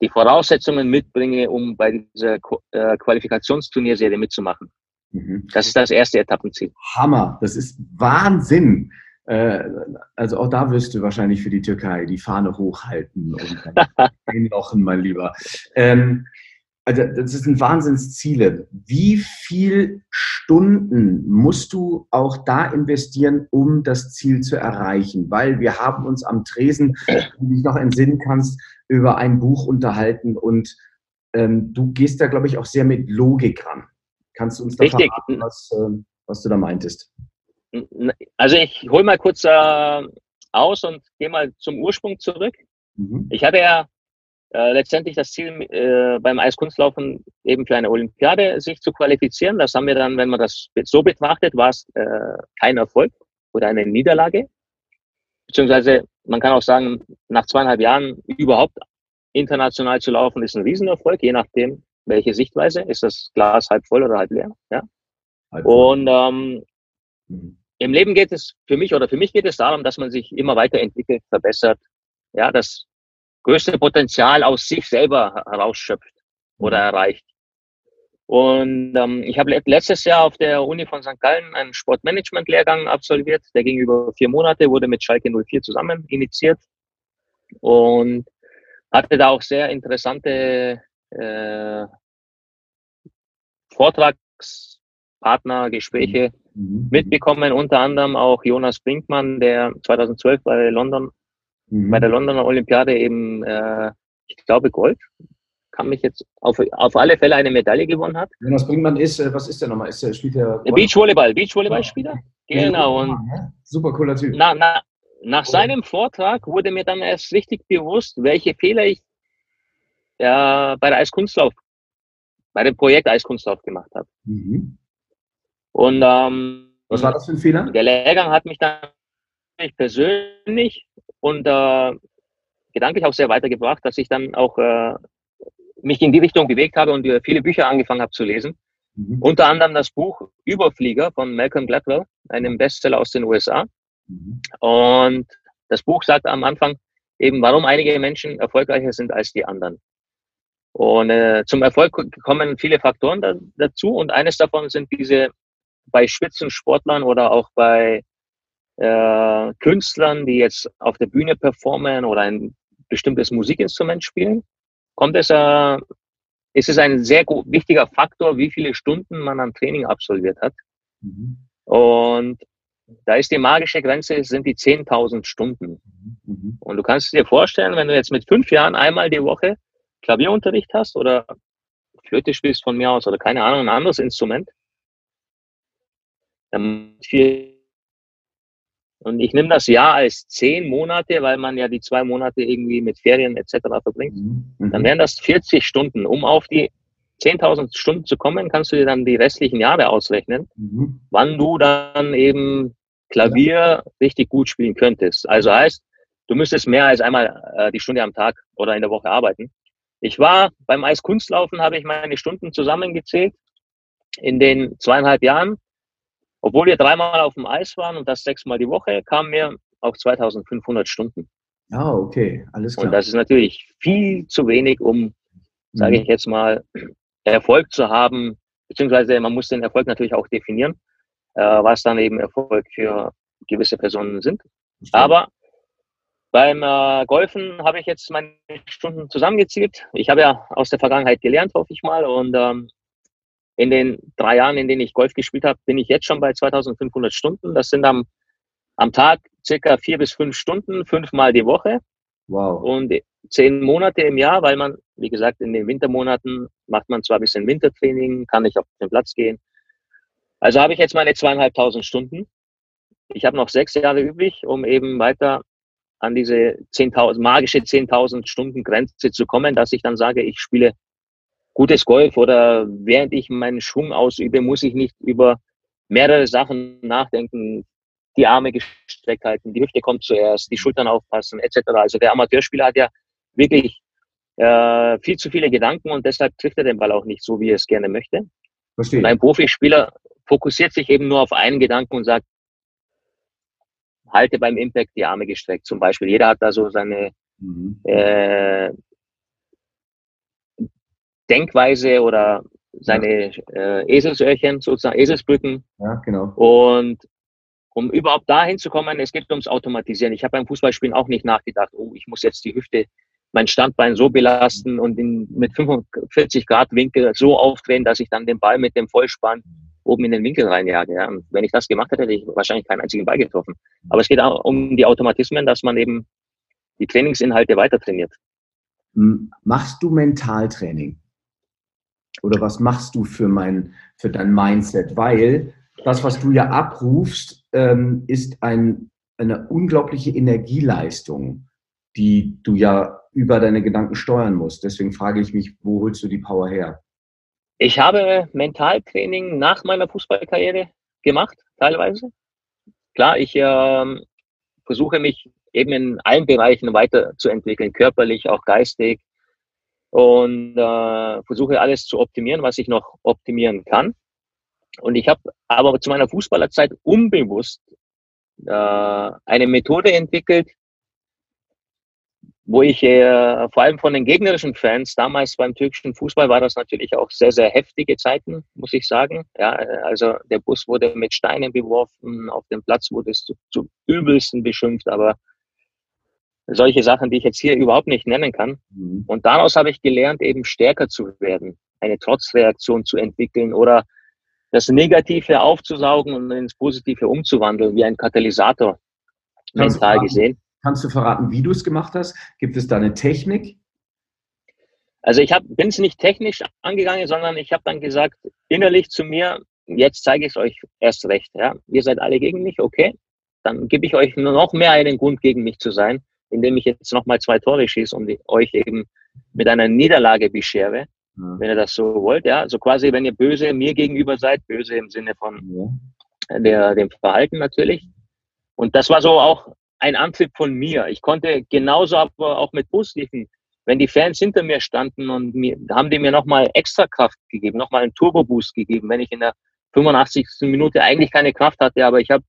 die Voraussetzungen mitbringe, um bei dieser äh, Qualifikationsturnierserie mitzumachen. Mhm. Das ist das erste Etappenziel. Hammer, das ist Wahnsinn. Äh, also auch da wirst du wahrscheinlich für die Türkei die Fahne hochhalten und einlochen, mein Lieber. Ähm, also das sind Wahnsinnsziele. Wie viel Stunden musst du auch da investieren, um das Ziel zu erreichen? Weil wir haben uns am Tresen, wenn du dich noch entsinnen kannst, über ein Buch unterhalten und ähm, du gehst da, glaube ich, auch sehr mit Logik ran. Kannst du uns da Richtig. verraten, was, ähm, was du da meintest? Also ich hole mal kurz äh, aus und gehe mal zum Ursprung zurück. Mhm. Ich hatte ja äh, letztendlich das Ziel äh, beim Eiskunstlaufen eben für eine Olympiade sich zu qualifizieren. Das haben wir dann, wenn man das so betrachtet, war es äh, kein Erfolg oder eine Niederlage. Beziehungsweise man kann auch sagen, nach zweieinhalb Jahren überhaupt international zu laufen, ist ein Riesenerfolg, je nachdem, welche Sichtweise? Ist das Glas halb voll oder halb leer? Ja. Halb und ähm, mhm. im Leben geht es für mich oder für mich geht es darum, dass man sich immer weiterentwickelt, verbessert, ja, das größte Potenzial aus sich selber herausschöpft oder mhm. erreicht. Und ähm, ich habe letztes Jahr auf der Uni von St. Gallen einen Sportmanagement-Lehrgang absolviert. Der ging über vier Monate, wurde mit Schalke 04 zusammen initiiert und hatte da auch sehr interessante äh, Vortragspartner, Gespräche mhm. Mitbekommen, unter anderem auch Jonas Brinkmann, der 2012 bei London, mhm. bei der Londoner Olympiade eben, äh, ich glaube, Gold, kann mich jetzt auf, auf alle Fälle eine Medaille gewonnen hat. Jonas Brinkmann ist, äh, was ist der nochmal? Ist der, spielt der Beachvolleyball, Beachvolleyball-Spieler? Ja. Genau. Und Super cooler Typ. Na, na, nach seinem Vortrag wurde mir dann erst richtig bewusst, welche Fehler ich ja, bei der Eiskunstlauf bei dem Projekt Eiskunstlauf gemacht habe. Mhm. Und ähm, was war das für ein Fehler? Der Lehrgang hat mich dann persönlich und äh, gedanklich auch sehr weitergebracht, dass ich dann auch äh, mich in die Richtung bewegt habe und äh, viele Bücher angefangen habe zu lesen. Mhm. Unter anderem das Buch Überflieger von Malcolm Gladwell, einem Bestseller aus den USA. Mhm. Und das Buch sagt am Anfang eben, warum einige Menschen erfolgreicher sind als die anderen. Und äh, zum Erfolg kommen viele Faktoren da, dazu und eines davon sind diese bei Spitzensportlern oder auch bei äh, Künstlern, die jetzt auf der Bühne performen oder ein bestimmtes Musikinstrument spielen, kommt es, äh, ist es ein sehr wichtiger Faktor, wie viele Stunden man am Training absolviert hat. Mhm. Und da ist die magische Grenze, sind die 10.000 Stunden. Mhm. Und du kannst dir vorstellen, wenn du jetzt mit fünf Jahren einmal die Woche Klavierunterricht hast oder Flöte spielst von mir aus oder keine Ahnung, ein anderes Instrument. Und ich nehme das Jahr als zehn Monate, weil man ja die zwei Monate irgendwie mit Ferien etc. verbringt. Mhm. Dann wären das 40 Stunden. Um auf die 10.000 Stunden zu kommen, kannst du dir dann die restlichen Jahre ausrechnen, mhm. wann du dann eben Klavier ja. richtig gut spielen könntest. Also heißt, du müsstest mehr als einmal äh, die Stunde am Tag oder in der Woche arbeiten. Ich war beim Eiskunstlaufen, habe ich meine Stunden zusammengezählt in den zweieinhalb Jahren. Obwohl wir dreimal auf dem Eis waren und das sechsmal die Woche, kamen wir auf 2500 Stunden. Ah, okay, alles klar. Und das ist natürlich viel zu wenig, um, sage mhm. ich jetzt mal, Erfolg zu haben, beziehungsweise man muss den Erfolg natürlich auch definieren, äh, was dann eben Erfolg für gewisse Personen sind. Aber beim äh, Golfen habe ich jetzt meine Stunden zusammengezählt. Ich habe ja aus der Vergangenheit gelernt, hoffe ich mal. Und ähm, in den drei Jahren, in denen ich Golf gespielt habe, bin ich jetzt schon bei 2500 Stunden. Das sind am, am Tag circa vier bis fünf Stunden, fünfmal die Woche. Wow. Und zehn Monate im Jahr, weil man, wie gesagt, in den Wintermonaten macht man zwar ein bisschen Wintertraining, kann nicht auf den Platz gehen. Also habe ich jetzt meine zweieinhalbtausend Stunden. Ich habe noch sechs Jahre übrig, um eben weiter an diese 10.000, magische 10.000 Stunden Grenze zu kommen, dass ich dann sage, ich spiele gutes Golf oder während ich meinen Schwung ausübe, muss ich nicht über mehrere Sachen nachdenken, die Arme gestreckt halten, die Hüfte kommt zuerst, die Schultern aufpassen, etc. Also der Amateurspieler hat ja wirklich äh, viel zu viele Gedanken und deshalb trifft er den Ball auch nicht so, wie er es gerne möchte. Verstehe. Und ein Profispieler fokussiert sich eben nur auf einen Gedanken und sagt, halte beim Impact die Arme gestreckt zum Beispiel. Jeder hat da so seine mhm. äh, Denkweise oder seine ja. äh, Eselsöhrchen, sozusagen Eselsbrücken. Ja, genau. Und um überhaupt dahin zu kommen, es geht ums Automatisieren. Ich habe beim Fußballspielen auch nicht nachgedacht, oh, ich muss jetzt die Hüfte, mein Standbein so belasten und in, mit 45 Grad Winkel so aufdrehen, dass ich dann den Ball mit dem Vollspann oben in den Winkel reinjage. Ja. Und wenn ich das gemacht hätte, hätte ich wahrscheinlich keinen einzigen Ball getroffen. Aber es geht auch um die Automatismen, dass man eben die Trainingsinhalte weiter trainiert. Machst du Mentaltraining? Oder was machst du für, mein, für dein Mindset? Weil das, was du ja abrufst, ähm, ist ein, eine unglaubliche Energieleistung, die du ja über deine Gedanken steuern musst. Deswegen frage ich mich, wo holst du die Power her? Ich habe Mentaltraining nach meiner Fußballkarriere gemacht, teilweise. Klar, ich äh, versuche mich eben in allen Bereichen weiterzuentwickeln, körperlich, auch geistig und äh, versuche alles zu optimieren, was ich noch optimieren kann. Und ich habe aber zu meiner Fußballerzeit unbewusst äh, eine Methode entwickelt, wo ich äh, vor allem von den gegnerischen Fans, damals beim türkischen Fußball war das natürlich auch sehr, sehr heftige Zeiten, muss ich sagen. Ja, also der Bus wurde mit Steinen beworfen, auf dem Platz wurde es zu, zu übelsten beschimpft, aber solche Sachen, die ich jetzt hier überhaupt nicht nennen kann. Mhm. Und daraus habe ich gelernt, eben stärker zu werden, eine Trotzreaktion zu entwickeln oder das Negative aufzusaugen und ins Positive umzuwandeln, wie ein Katalysator, kannst mental gesehen. Kannst du verraten, wie du es gemacht hast? Gibt es da eine Technik? Also ich bin es nicht technisch angegangen, sondern ich habe dann gesagt, innerlich zu mir, jetzt zeige ich es euch erst recht. Ja? Ihr seid alle gegen mich, okay. Dann gebe ich euch nur noch mehr einen Grund, gegen mich zu sein indem ich jetzt nochmal zwei Tore schieße und euch eben mit einer Niederlage beschere, ja. wenn ihr das so wollt. Ja, so also quasi, wenn ihr böse mir gegenüber seid, böse im Sinne von ja. der, dem Verhalten natürlich. Und das war so auch ein Antrieb von mir. Ich konnte genauso aber auch mit positiven, wenn die Fans hinter mir standen und mir, haben die mir nochmal extra Kraft gegeben, nochmal einen Turbo-Boost gegeben, wenn ich in der 85. Minute eigentlich keine Kraft hatte, aber ich habe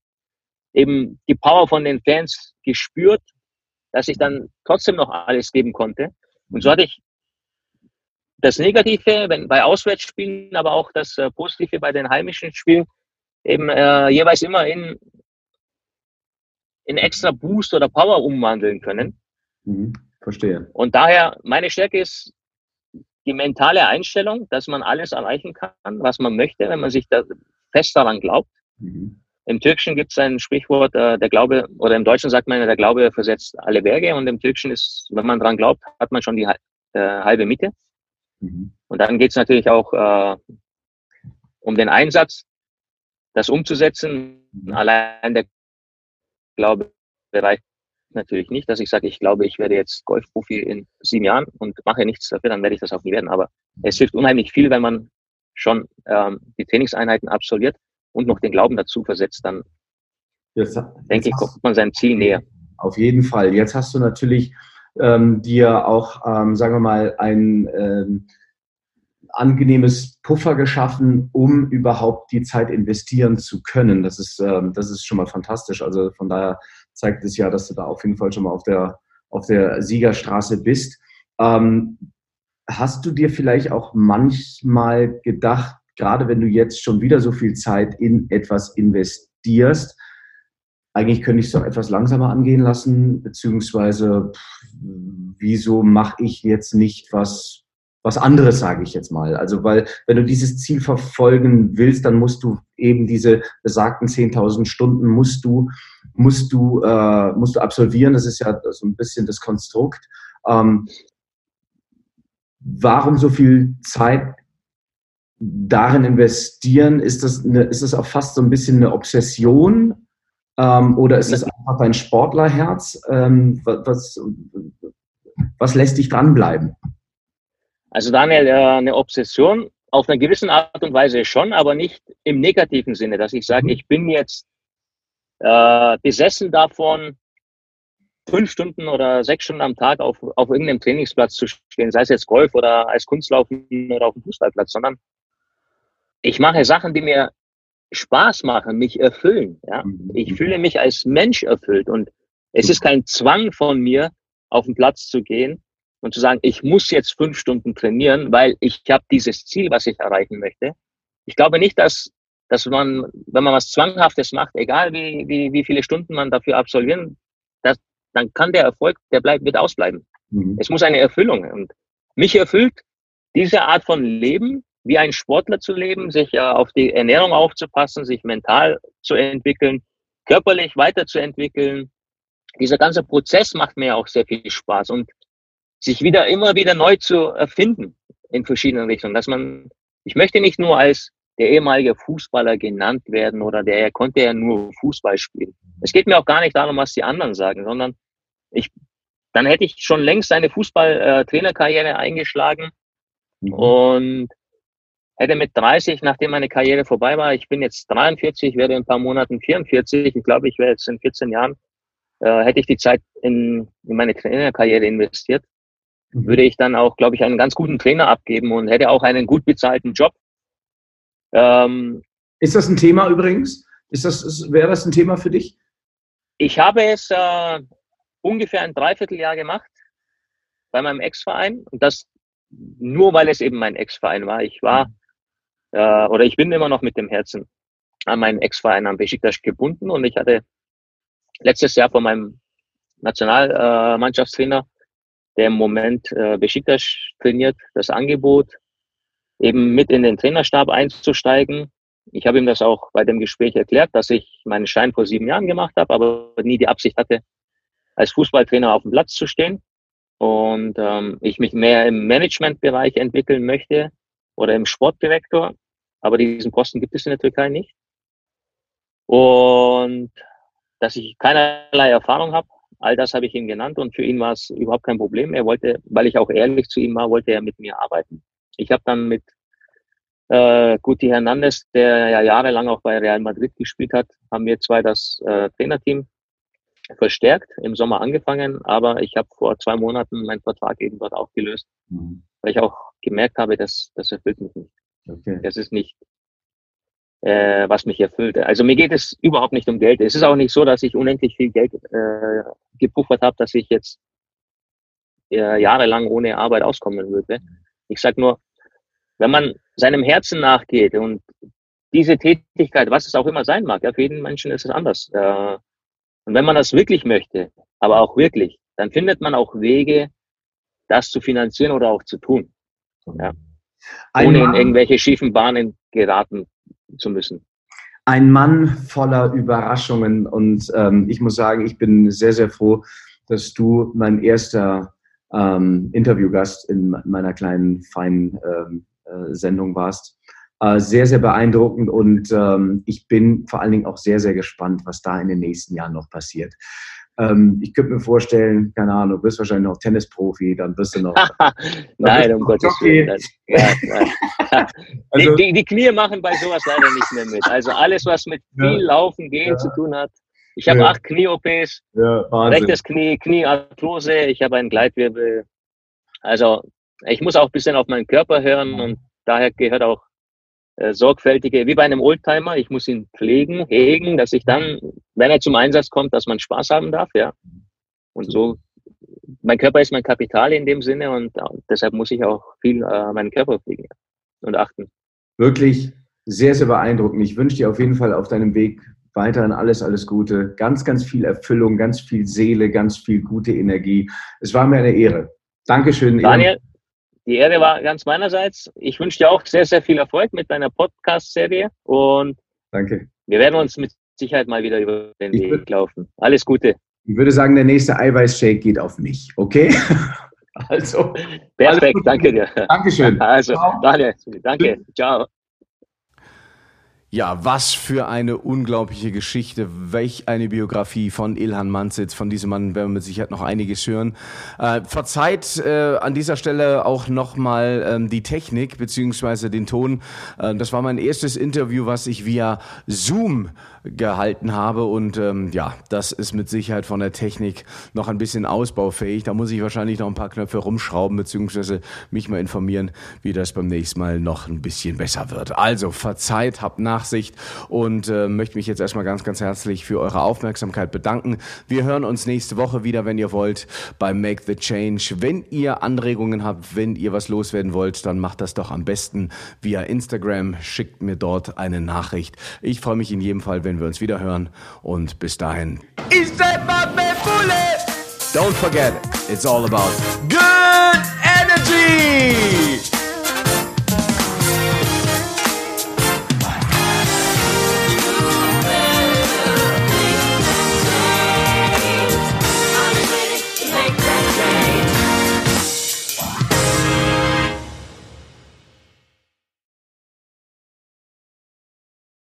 eben die Power von den Fans gespürt dass ich dann trotzdem noch alles geben konnte. Und so hatte ich das Negative wenn, bei Auswärtsspielen, aber auch das äh, Positive bei den heimischen Spielen eben äh, jeweils immer in, in extra Boost oder Power umwandeln können. Mhm, verstehe. Und daher, meine Stärke ist die mentale Einstellung, dass man alles erreichen kann, was man möchte, wenn man sich da fest daran glaubt. Mhm. Im Türkischen gibt es ein Sprichwort, äh, der Glaube, oder im Deutschen sagt man, der Glaube versetzt alle Berge und im Türkischen ist, wenn man dran glaubt, hat man schon die äh, halbe Miete. Mhm. Und dann geht es natürlich auch äh, um den Einsatz, das umzusetzen. Mhm. Allein der Glaube reicht natürlich nicht, dass ich sage, ich glaube, ich werde jetzt Golfprofi in sieben Jahren und mache nichts dafür, dann werde ich das auch nie werden. Aber es hilft unheimlich viel, wenn man schon ähm, die Trainingseinheiten absolviert und noch den Glauben dazu versetzt, dann jetzt, denke ich, kommt man seinem Ziel näher. Auf jeden Fall. Jetzt hast du natürlich ähm, dir auch, ähm, sagen wir mal, ein ähm, angenehmes Puffer geschaffen, um überhaupt die Zeit investieren zu können. Das ist, ähm, das ist schon mal fantastisch. Also von daher zeigt es ja, dass du da auf jeden Fall schon mal auf der, auf der Siegerstraße bist. Ähm, hast du dir vielleicht auch manchmal gedacht, gerade wenn du jetzt schon wieder so viel Zeit in etwas investierst, eigentlich könnte ich es doch etwas langsamer angehen lassen, beziehungsweise pff, wieso mache ich jetzt nicht was was anderes, sage ich jetzt mal. Also, weil wenn du dieses Ziel verfolgen willst, dann musst du eben diese besagten 10.000 Stunden musst du, musst du, äh, musst du absolvieren. Das ist ja so ein bisschen das Konstrukt. Ähm, warum so viel Zeit darin investieren? Ist das, eine, ist das auch fast so ein bisschen eine Obsession? Ähm, oder ist das einfach dein Sportlerherz? Ähm, was, was lässt dich dranbleiben? Also Daniel, äh, eine Obsession auf eine gewisse Art und Weise schon, aber nicht im negativen Sinne, dass ich sage, mhm. ich bin jetzt äh, besessen davon, fünf Stunden oder sechs Stunden am Tag auf, auf irgendeinem Trainingsplatz zu stehen, sei es jetzt Golf oder als Kunstlaufen oder auf dem Fußballplatz, sondern ich mache Sachen, die mir Spaß machen, mich erfüllen. Ja? Mhm. Ich fühle mich als Mensch erfüllt und es ist kein Zwang von mir, auf den Platz zu gehen, und zu sagen, ich muss jetzt fünf Stunden trainieren, weil ich habe dieses Ziel, was ich erreichen möchte. Ich glaube nicht, dass, dass man, wenn man was Zwanghaftes macht, egal wie, wie, wie viele Stunden man dafür absolvieren, das, dann kann der Erfolg, der bleibt, wird ausbleiben. Mhm. Es muss eine Erfüllung. Und mich erfüllt diese Art von Leben, wie ein Sportler zu leben, sich ja auf die Ernährung aufzupassen, sich mental zu entwickeln, körperlich weiterzuentwickeln. Dieser ganze Prozess macht mir auch sehr viel Spaß. Und sich wieder immer wieder neu zu erfinden in verschiedenen Richtungen. Dass man, ich möchte nicht nur als der ehemalige Fußballer genannt werden oder der er konnte ja nur Fußball spielen. Es geht mir auch gar nicht darum, was die anderen sagen, sondern ich, dann hätte ich schon längst eine Fußballtrainerkarriere eingeschlagen mhm. und hätte mit 30, nachdem meine Karriere vorbei war, ich bin jetzt 43, werde in ein paar Monaten 44, ich glaube, ich werde jetzt in 14 Jahren, äh, hätte ich die Zeit in, in meine Trainerkarriere investiert würde ich dann auch, glaube ich, einen ganz guten Trainer abgeben und hätte auch einen gut bezahlten Job. Ähm, ist das ein Thema übrigens? Ist das, ist, wäre das ein Thema für dich? Ich habe es äh, ungefähr ein Dreivierteljahr gemacht bei meinem Ex-Verein und das nur, weil es eben mein Ex-Verein war. Ich war äh, oder ich bin immer noch mit dem Herzen an meinen Ex-Verein am Besiktas gebunden und ich hatte letztes Jahr von meinem Nationalmannschaftstrainer der im Moment äh, Besiktas trainiert, das Angebot, eben mit in den Trainerstab einzusteigen. Ich habe ihm das auch bei dem Gespräch erklärt, dass ich meinen Schein vor sieben Jahren gemacht habe, aber nie die Absicht hatte, als Fußballtrainer auf dem Platz zu stehen. Und ähm, ich mich mehr im Managementbereich entwickeln möchte oder im Sportdirektor. Aber diesen Posten gibt es in der Türkei nicht. Und dass ich keinerlei Erfahrung habe, All das habe ich ihm genannt und für ihn war es überhaupt kein Problem. Er wollte, weil ich auch ehrlich zu ihm war, wollte er mit mir arbeiten. Ich habe dann mit äh, Guti Hernandez, der ja jahrelang auch bei Real Madrid gespielt hat, haben wir zwei das äh, Trainerteam verstärkt, im Sommer angefangen, aber ich habe vor zwei Monaten meinen Vertrag eben dort aufgelöst, mhm. weil ich auch gemerkt habe, dass das erfüllt mich nicht. Okay. Das ist nicht äh, was mich erfüllt. Also mir geht es überhaupt nicht um Geld. Es ist auch nicht so, dass ich unendlich viel Geld äh, gepuffert habe, dass ich jetzt äh, jahrelang ohne Arbeit auskommen würde. Ich sage nur, wenn man seinem Herzen nachgeht und diese Tätigkeit, was es auch immer sein mag, ja, für jeden Menschen ist es anders. Äh, und wenn man das wirklich möchte, aber auch wirklich, dann findet man auch Wege, das zu finanzieren oder auch zu tun. Ja. Ohne in irgendwelche schiefen Bahnen geraten zu müssen. Ein Mann voller Überraschungen und ähm, ich muss sagen, ich bin sehr, sehr froh, dass du mein erster ähm, Interviewgast in meiner kleinen, feinen ähm, äh, Sendung warst. Äh, sehr, sehr beeindruckend und ähm, ich bin vor allen Dingen auch sehr, sehr gespannt, was da in den nächsten Jahren noch passiert. Ähm, ich könnte mir vorstellen, keine Ahnung, du bist wahrscheinlich noch Tennisprofi, dann bist du noch. nein, um Gottes Willen. Ja, also, die, die, die, Knie machen bei sowas leider nicht mehr mit. Also alles, was mit viel Laufen, Gehen ja. zu tun hat, Ich habe ja. acht Knie-OPs, ja, rechtes Knie, Kniearthrose, ich habe einen Gleitwirbel. Also ich muss auch ein bisschen auf meinen Körper hören und daher gehört auch äh, sorgfältige, wie bei einem Oldtimer, ich muss ihn pflegen, hegen, dass ich dann, wenn er zum Einsatz kommt, dass man Spaß haben darf, ja. Und so, mein Körper ist mein Kapital in dem Sinne und äh, deshalb muss ich auch viel äh, meinen Körper pflegen und achten. Wirklich sehr, sehr beeindruckend. Ich wünsche dir auf jeden Fall auf deinem Weg weiterhin alles, alles Gute. Ganz, ganz viel Erfüllung, ganz viel Seele, ganz viel gute Energie. Es war mir eine Ehre. Dankeschön. Daniel, die Ehre war ganz meinerseits. Ich wünsche dir auch sehr, sehr viel Erfolg mit deiner Podcast-Serie und Danke. wir werden uns mit Sicherheit mal wieder über den ich Weg laufen. Alles Gute. Ich würde sagen, der nächste Eiweißshake geht auf mich, okay? Also. Perfekt, danke dir. Dankeschön. Also, Daniel, danke. Ciao. Ja, was für eine unglaubliche Geschichte, welch eine Biografie von Ilhan Mansitz. Von diesem Mann werden wir mit Sicherheit noch einiges hören. Äh, verzeiht äh, an dieser Stelle auch nochmal ähm, die Technik beziehungsweise den Ton. Äh, das war mein erstes Interview, was ich via Zoom gehalten habe. Und ähm, ja, das ist mit Sicherheit von der Technik noch ein bisschen ausbaufähig. Da muss ich wahrscheinlich noch ein paar Knöpfe rumschrauben, beziehungsweise mich mal informieren, wie das beim nächsten Mal noch ein bisschen besser wird. Also verzeiht, habt Nachsicht und äh, möchte mich jetzt erstmal ganz, ganz herzlich für eure Aufmerksamkeit bedanken. Wir hören uns nächste Woche wieder, wenn ihr wollt, bei Make the Change. Wenn ihr Anregungen habt, wenn ihr was loswerden wollt, dann macht das doch am besten via Instagram. Schickt mir dort eine Nachricht. Ich freue mich in jedem Fall, wenn wenn wir uns wieder hören. Und bis dahin. Don't forget, it's all about good energy.